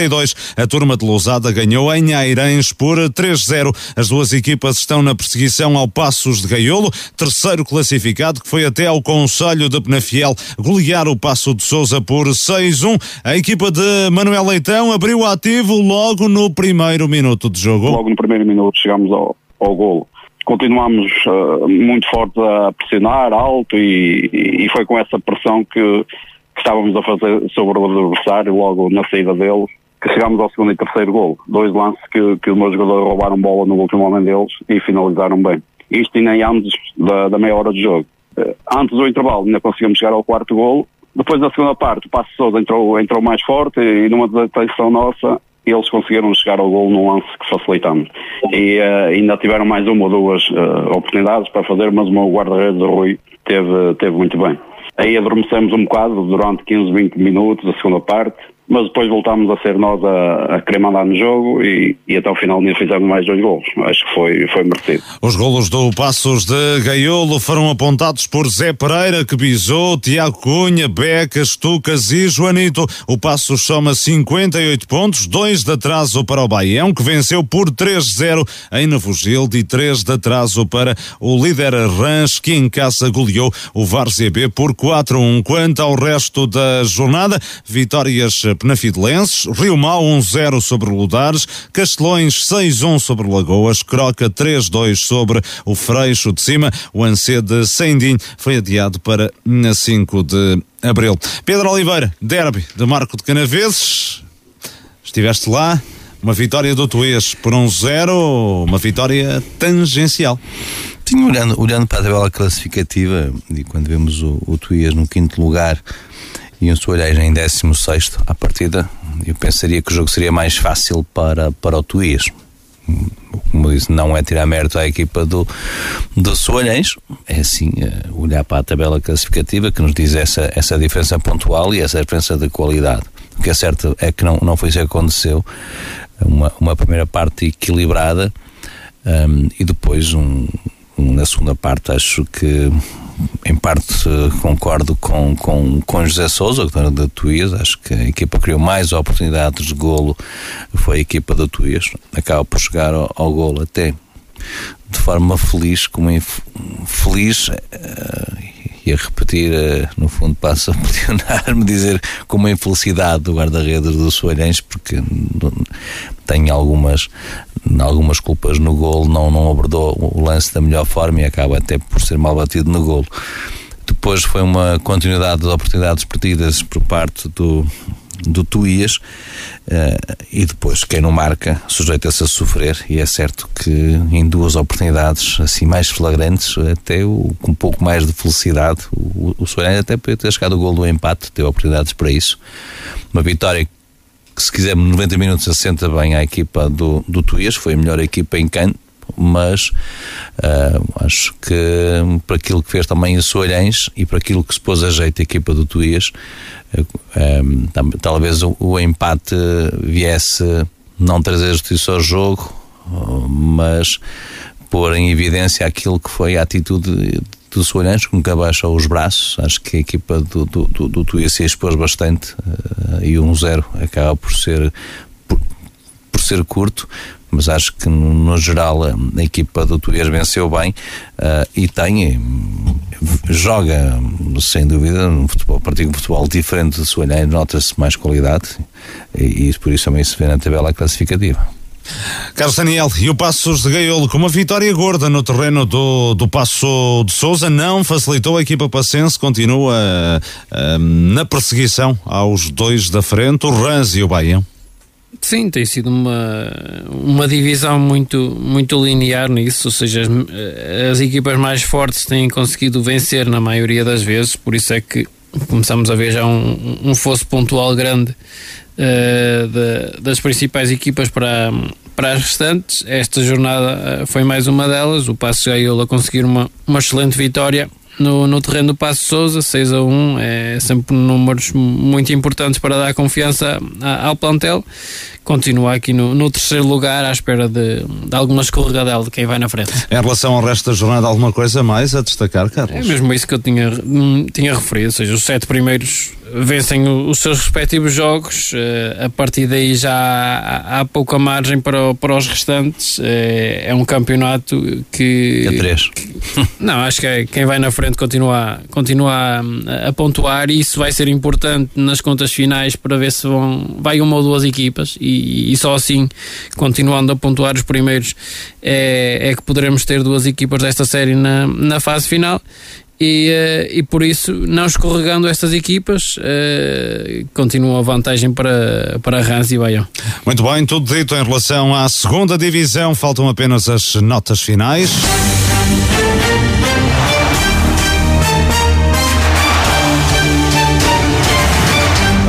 52. A turma de Lousada ganhou em Airães por 3-0. As duas equipas estão na perseguição ao Passos de Gaiolo, terceiro classificado, que foi até ao Conselho de Penafiel golear o Passo de Souza por 6-1. A equipa de Manuel Leitão abriu ativo logo no primeiro minuto de jogo. Logo no primeiro minuto chegamos ao, ao golo. Continuamos uh, muito forte a pressionar alto e, e, foi com essa pressão que, que estávamos a fazer sobre o adversário logo na saída dele que chegámos ao segundo e terceiro gol. Dois lances que, que os meus jogadores roubaram bola no último momento deles e finalizaram bem. Isto ainda antes da, da meia hora de jogo. Uh, antes do intervalo ainda conseguimos chegar ao quarto gol. Depois da segunda parte o Passo Sousa entrou, entrou mais forte e numa desatenção nossa eles conseguiram chegar ao gol num lance que facilitamos. E uh, ainda tiveram mais uma ou duas uh, oportunidades para fazer, mas o meu guarda-redes, Rui, teve, teve muito bem. Aí adormecemos um bocado durante 15, 20 minutos, a segunda parte, mas depois voltámos a ser nós a, a querer mandar no jogo e, e até o final ainda fizemos mais dois golos. Acho que foi, foi merecido. Os golos do Passos de Gaiolo foram apontados por Zé Pereira, que bisou, Tiago Cunha, Becas, Tucas e Joanito. O Passos soma 58 pontos, dois de atraso para o Baião, que venceu por 3-0 em Navogilde e três de atraso para o líder Rãs, que em casa goleou o Várzea por 4-1. Quanto ao resto da jornada, vitórias Penafidelenses, Rio Mau 1-0 sobre Ludares, Castelões 6-1 sobre Lagoas, Croca 3-2 sobre o Freixo de Cima, o Ancê de Sendim foi adiado para 5 de abril. Pedro Oliveira, derby de Marco de Canaveses, estiveste lá, uma vitória do Tuês por 1-0, uma vitória tangencial. Sim, olhando, olhando para a tabela classificativa, e quando vemos o, o Tuías no quinto lugar, e um Soalheiro em 16 à partida, eu pensaria que o jogo seria mais fácil para, para o Tuís. Como disse, não é tirar mérito à equipa do, do Soalhães, é assim é olhar para a tabela classificativa que nos diz essa, essa diferença pontual e essa diferença de qualidade. O que é certo é que não, não foi isso que aconteceu. Uma, uma primeira parte equilibrada um, e depois um, um, na segunda parte acho que em parte concordo com, com, com José Souza, que da Tuías, acho que a equipa criou mais oportunidades de golo, foi a equipa da Tuías, acaba por chegar ao, ao golo até de forma feliz, como feliz uh, e a repetir, uh, no fundo passa a (laughs) peticionar-me dizer com uma infelicidade do guarda-redes do Soalhães, porque tem algumas algumas culpas no golo, não, não abordou o lance da melhor forma e acaba até por ser mal batido no golo. Depois foi uma continuidade de oportunidades perdidas por parte do, do Tuías uh, e depois quem não marca sujeita-se a sofrer e é certo que em duas oportunidades assim mais flagrantes até o, com um pouco mais de felicidade o, o Soares até podia ter chegado o gol do empate teve oportunidades para isso uma vitória que se quisermos 90 minutos assenta bem à equipa do, do Tuías, foi a melhor equipa em campo mas uh, acho que para aquilo que fez também o Soalhães e para aquilo que se pôs a jeito a equipa do Tuías uh, um, talvez o, o, empate viesse não trazer justiça ao jogo mas pôr em evidência aquilo que foi a atitude do Soalhães, que nunca baixou os braços. Acho que a equipa do, do, do, do expôs bastante uh, e 1-0 acaba por ser, por, por, ser curto, mas acho que no, no geral a, equipa do Tuías venceu bem uh, e tem, joga sem dúvida um futebol, partido de futebol diferente do Soalhães, nota-se mais qualidade e, e por isso também se vê na tabela classificativa. Carlos Daniel, e o Passos de Gaiolo com uma vitória gorda no terreno do, do Passo de Souza não facilitou a equipa passense, continua uh, na perseguição aos dois da frente, o Rans e o Baião. Sim, tem sido uma, uma divisão muito, muito linear nisso, ou seja, as, as equipas mais fortes têm conseguido vencer na maioria das vezes, por isso é que começamos a ver já um, um fosso pontual grande uh, das principais equipas para, para as restantes. Esta jornada uh, foi mais uma delas. O Passo Gaiola conseguir uma, uma excelente vitória no, no terreno do Passo Souza, 6 a 1, é sempre números muito importantes para dar confiança ao plantel. Continua aqui no, no terceiro lugar à espera de, de alguma escorregadela de quem vai na frente. Em relação ao resto da jornada, alguma coisa mais a destacar, Carlos? É mesmo isso que eu tinha, tinha referido, ou seja, os sete primeiros vencem os seus respectivos jogos, eh, a partir daí já há, há pouca margem para, para os restantes. É, é um campeonato que. É três. Que, (laughs) não, acho que é, quem vai na frente continua, continua a, a, pontuar e isso vai ser importante nas contas finais para ver se vão, vai uma ou duas equipas e, e só assim, continuando a pontuar os primeiros, é, é que poderemos ter duas equipas desta série na, na fase final e, uh, e por isso, não escorregando estas equipas, uh, continua a vantagem para, para Rans e Baião. Muito bem, tudo dito em relação à segunda divisão, faltam apenas as notas finais.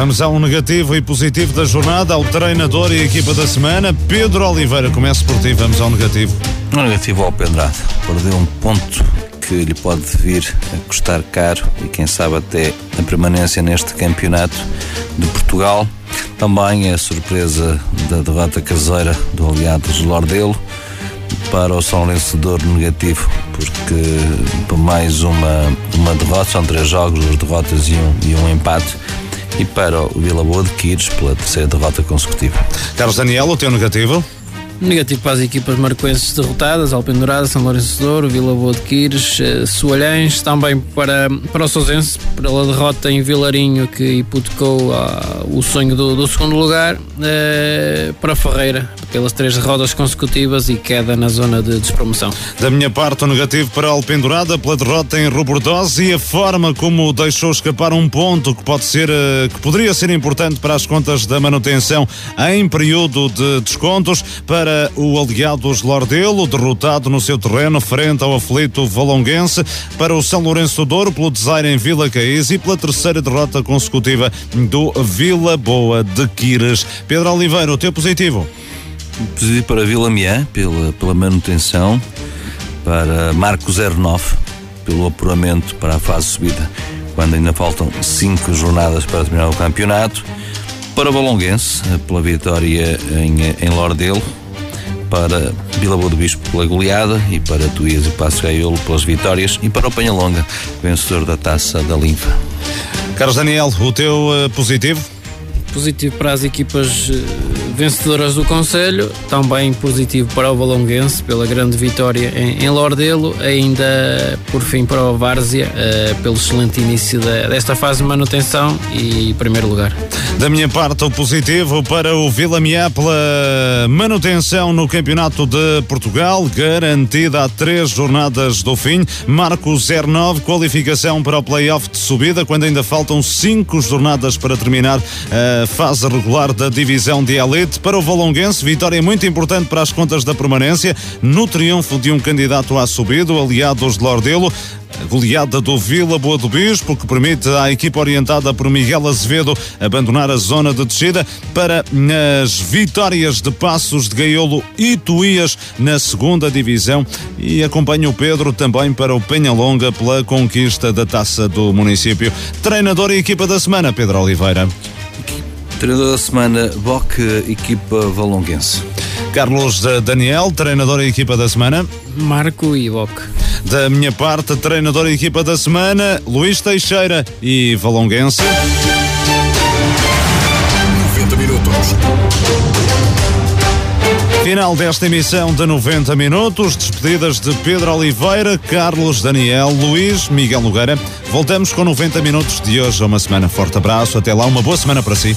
Vamos ao negativo e positivo da jornada, ao treinador e equipa da semana. Pedro Oliveira, começo por ti, vamos ao negativo. Negativo ao Pendrade, perdeu um ponto que lhe pode vir a custar caro e quem sabe até a permanência neste campeonato de Portugal. Também a surpresa da derrota caseira do aliado Lordelo para o São Vencedor negativo, porque por mais uma, uma derrota, são três jogos, duas derrotas e um, e um empate e para o Vila Boa de Quires pela terceira derrota consecutiva. Carlos Daniel, o teu negativo? Negativo para as equipas marcoenses derrotadas, Alpendurada, São Lourenço de Douro, Vila Boa de Quires, eh, Soalhães, também para, para o Sousense, pela derrota em Vilarinho que hipotecou ah, o sonho do, do segundo lugar, eh, para Ferreira, pelas três derrotas consecutivas e queda na zona de despromoção. Da minha parte, o negativo para a Alpendurada pela derrota em Robordosa e a forma como deixou escapar um ponto que pode ser, eh, que poderia ser importante para as contas da manutenção em período de descontos para o Aliados Lordelo, derrotado no seu terreno frente ao aflito Valonguense, para o São Lourenço Douro pelo design em Vila Caís e pela terceira derrota consecutiva do Vila Boa de Quires. Pedro Oliveira, o teu positivo? Positivo para Vila Miã, pela, pela manutenção, para Marco 09, pelo apuramento para a fase subida, quando ainda faltam cinco jornadas para terminar o campeonato, para Valonguense, pela vitória em, em Lordelo, para Vila Boa do Bispo pela goleada e para Tuías e Passo Gaiolo pelas vitórias e para o Penhalonga, vencedor da Taça da Linfa. Carlos Daniel, o teu uh, positivo? Positivo para as equipas uh, vencedoras do Conselho, também positivo para o Valonguense pela grande vitória em, em Lordelo, ainda por fim para o Várzea uh, pelo excelente início da, desta fase de manutenção e primeiro lugar. Da minha parte, o positivo para o Vila Miá pela manutenção no Campeonato de Portugal, garantida a três jornadas do fim. Marco 09, qualificação para o play-off de subida, quando ainda faltam cinco jornadas para terminar a fase regular da divisão de elite para o Valonguense, vitória muito importante para as contas da permanência, no triunfo de um candidato à subida, aliados de Lordelo. A goleada do Vila Boa do Bispo, que permite à equipa orientada por Miguel Azevedo abandonar a zona de descida para as vitórias de Passos de Gaiolo e Tuías na segunda divisão e acompanha o Pedro também para o Penhalonga pela conquista da taça do município. Treinador e equipa da semana, Pedro Oliveira. Treinador da semana, Boc, equipa valonguense. Carlos Daniel, treinador e equipa da semana. Marco e Boc. Da minha parte, treinador e equipa da semana, Luís Teixeira e Valonguense. 90 minutos. Final desta emissão de 90 minutos, despedidas de Pedro Oliveira, Carlos Daniel, Luís, Miguel Nogueira. Voltamos com 90 minutos de hoje a uma semana. Forte abraço, até lá, uma boa semana para si.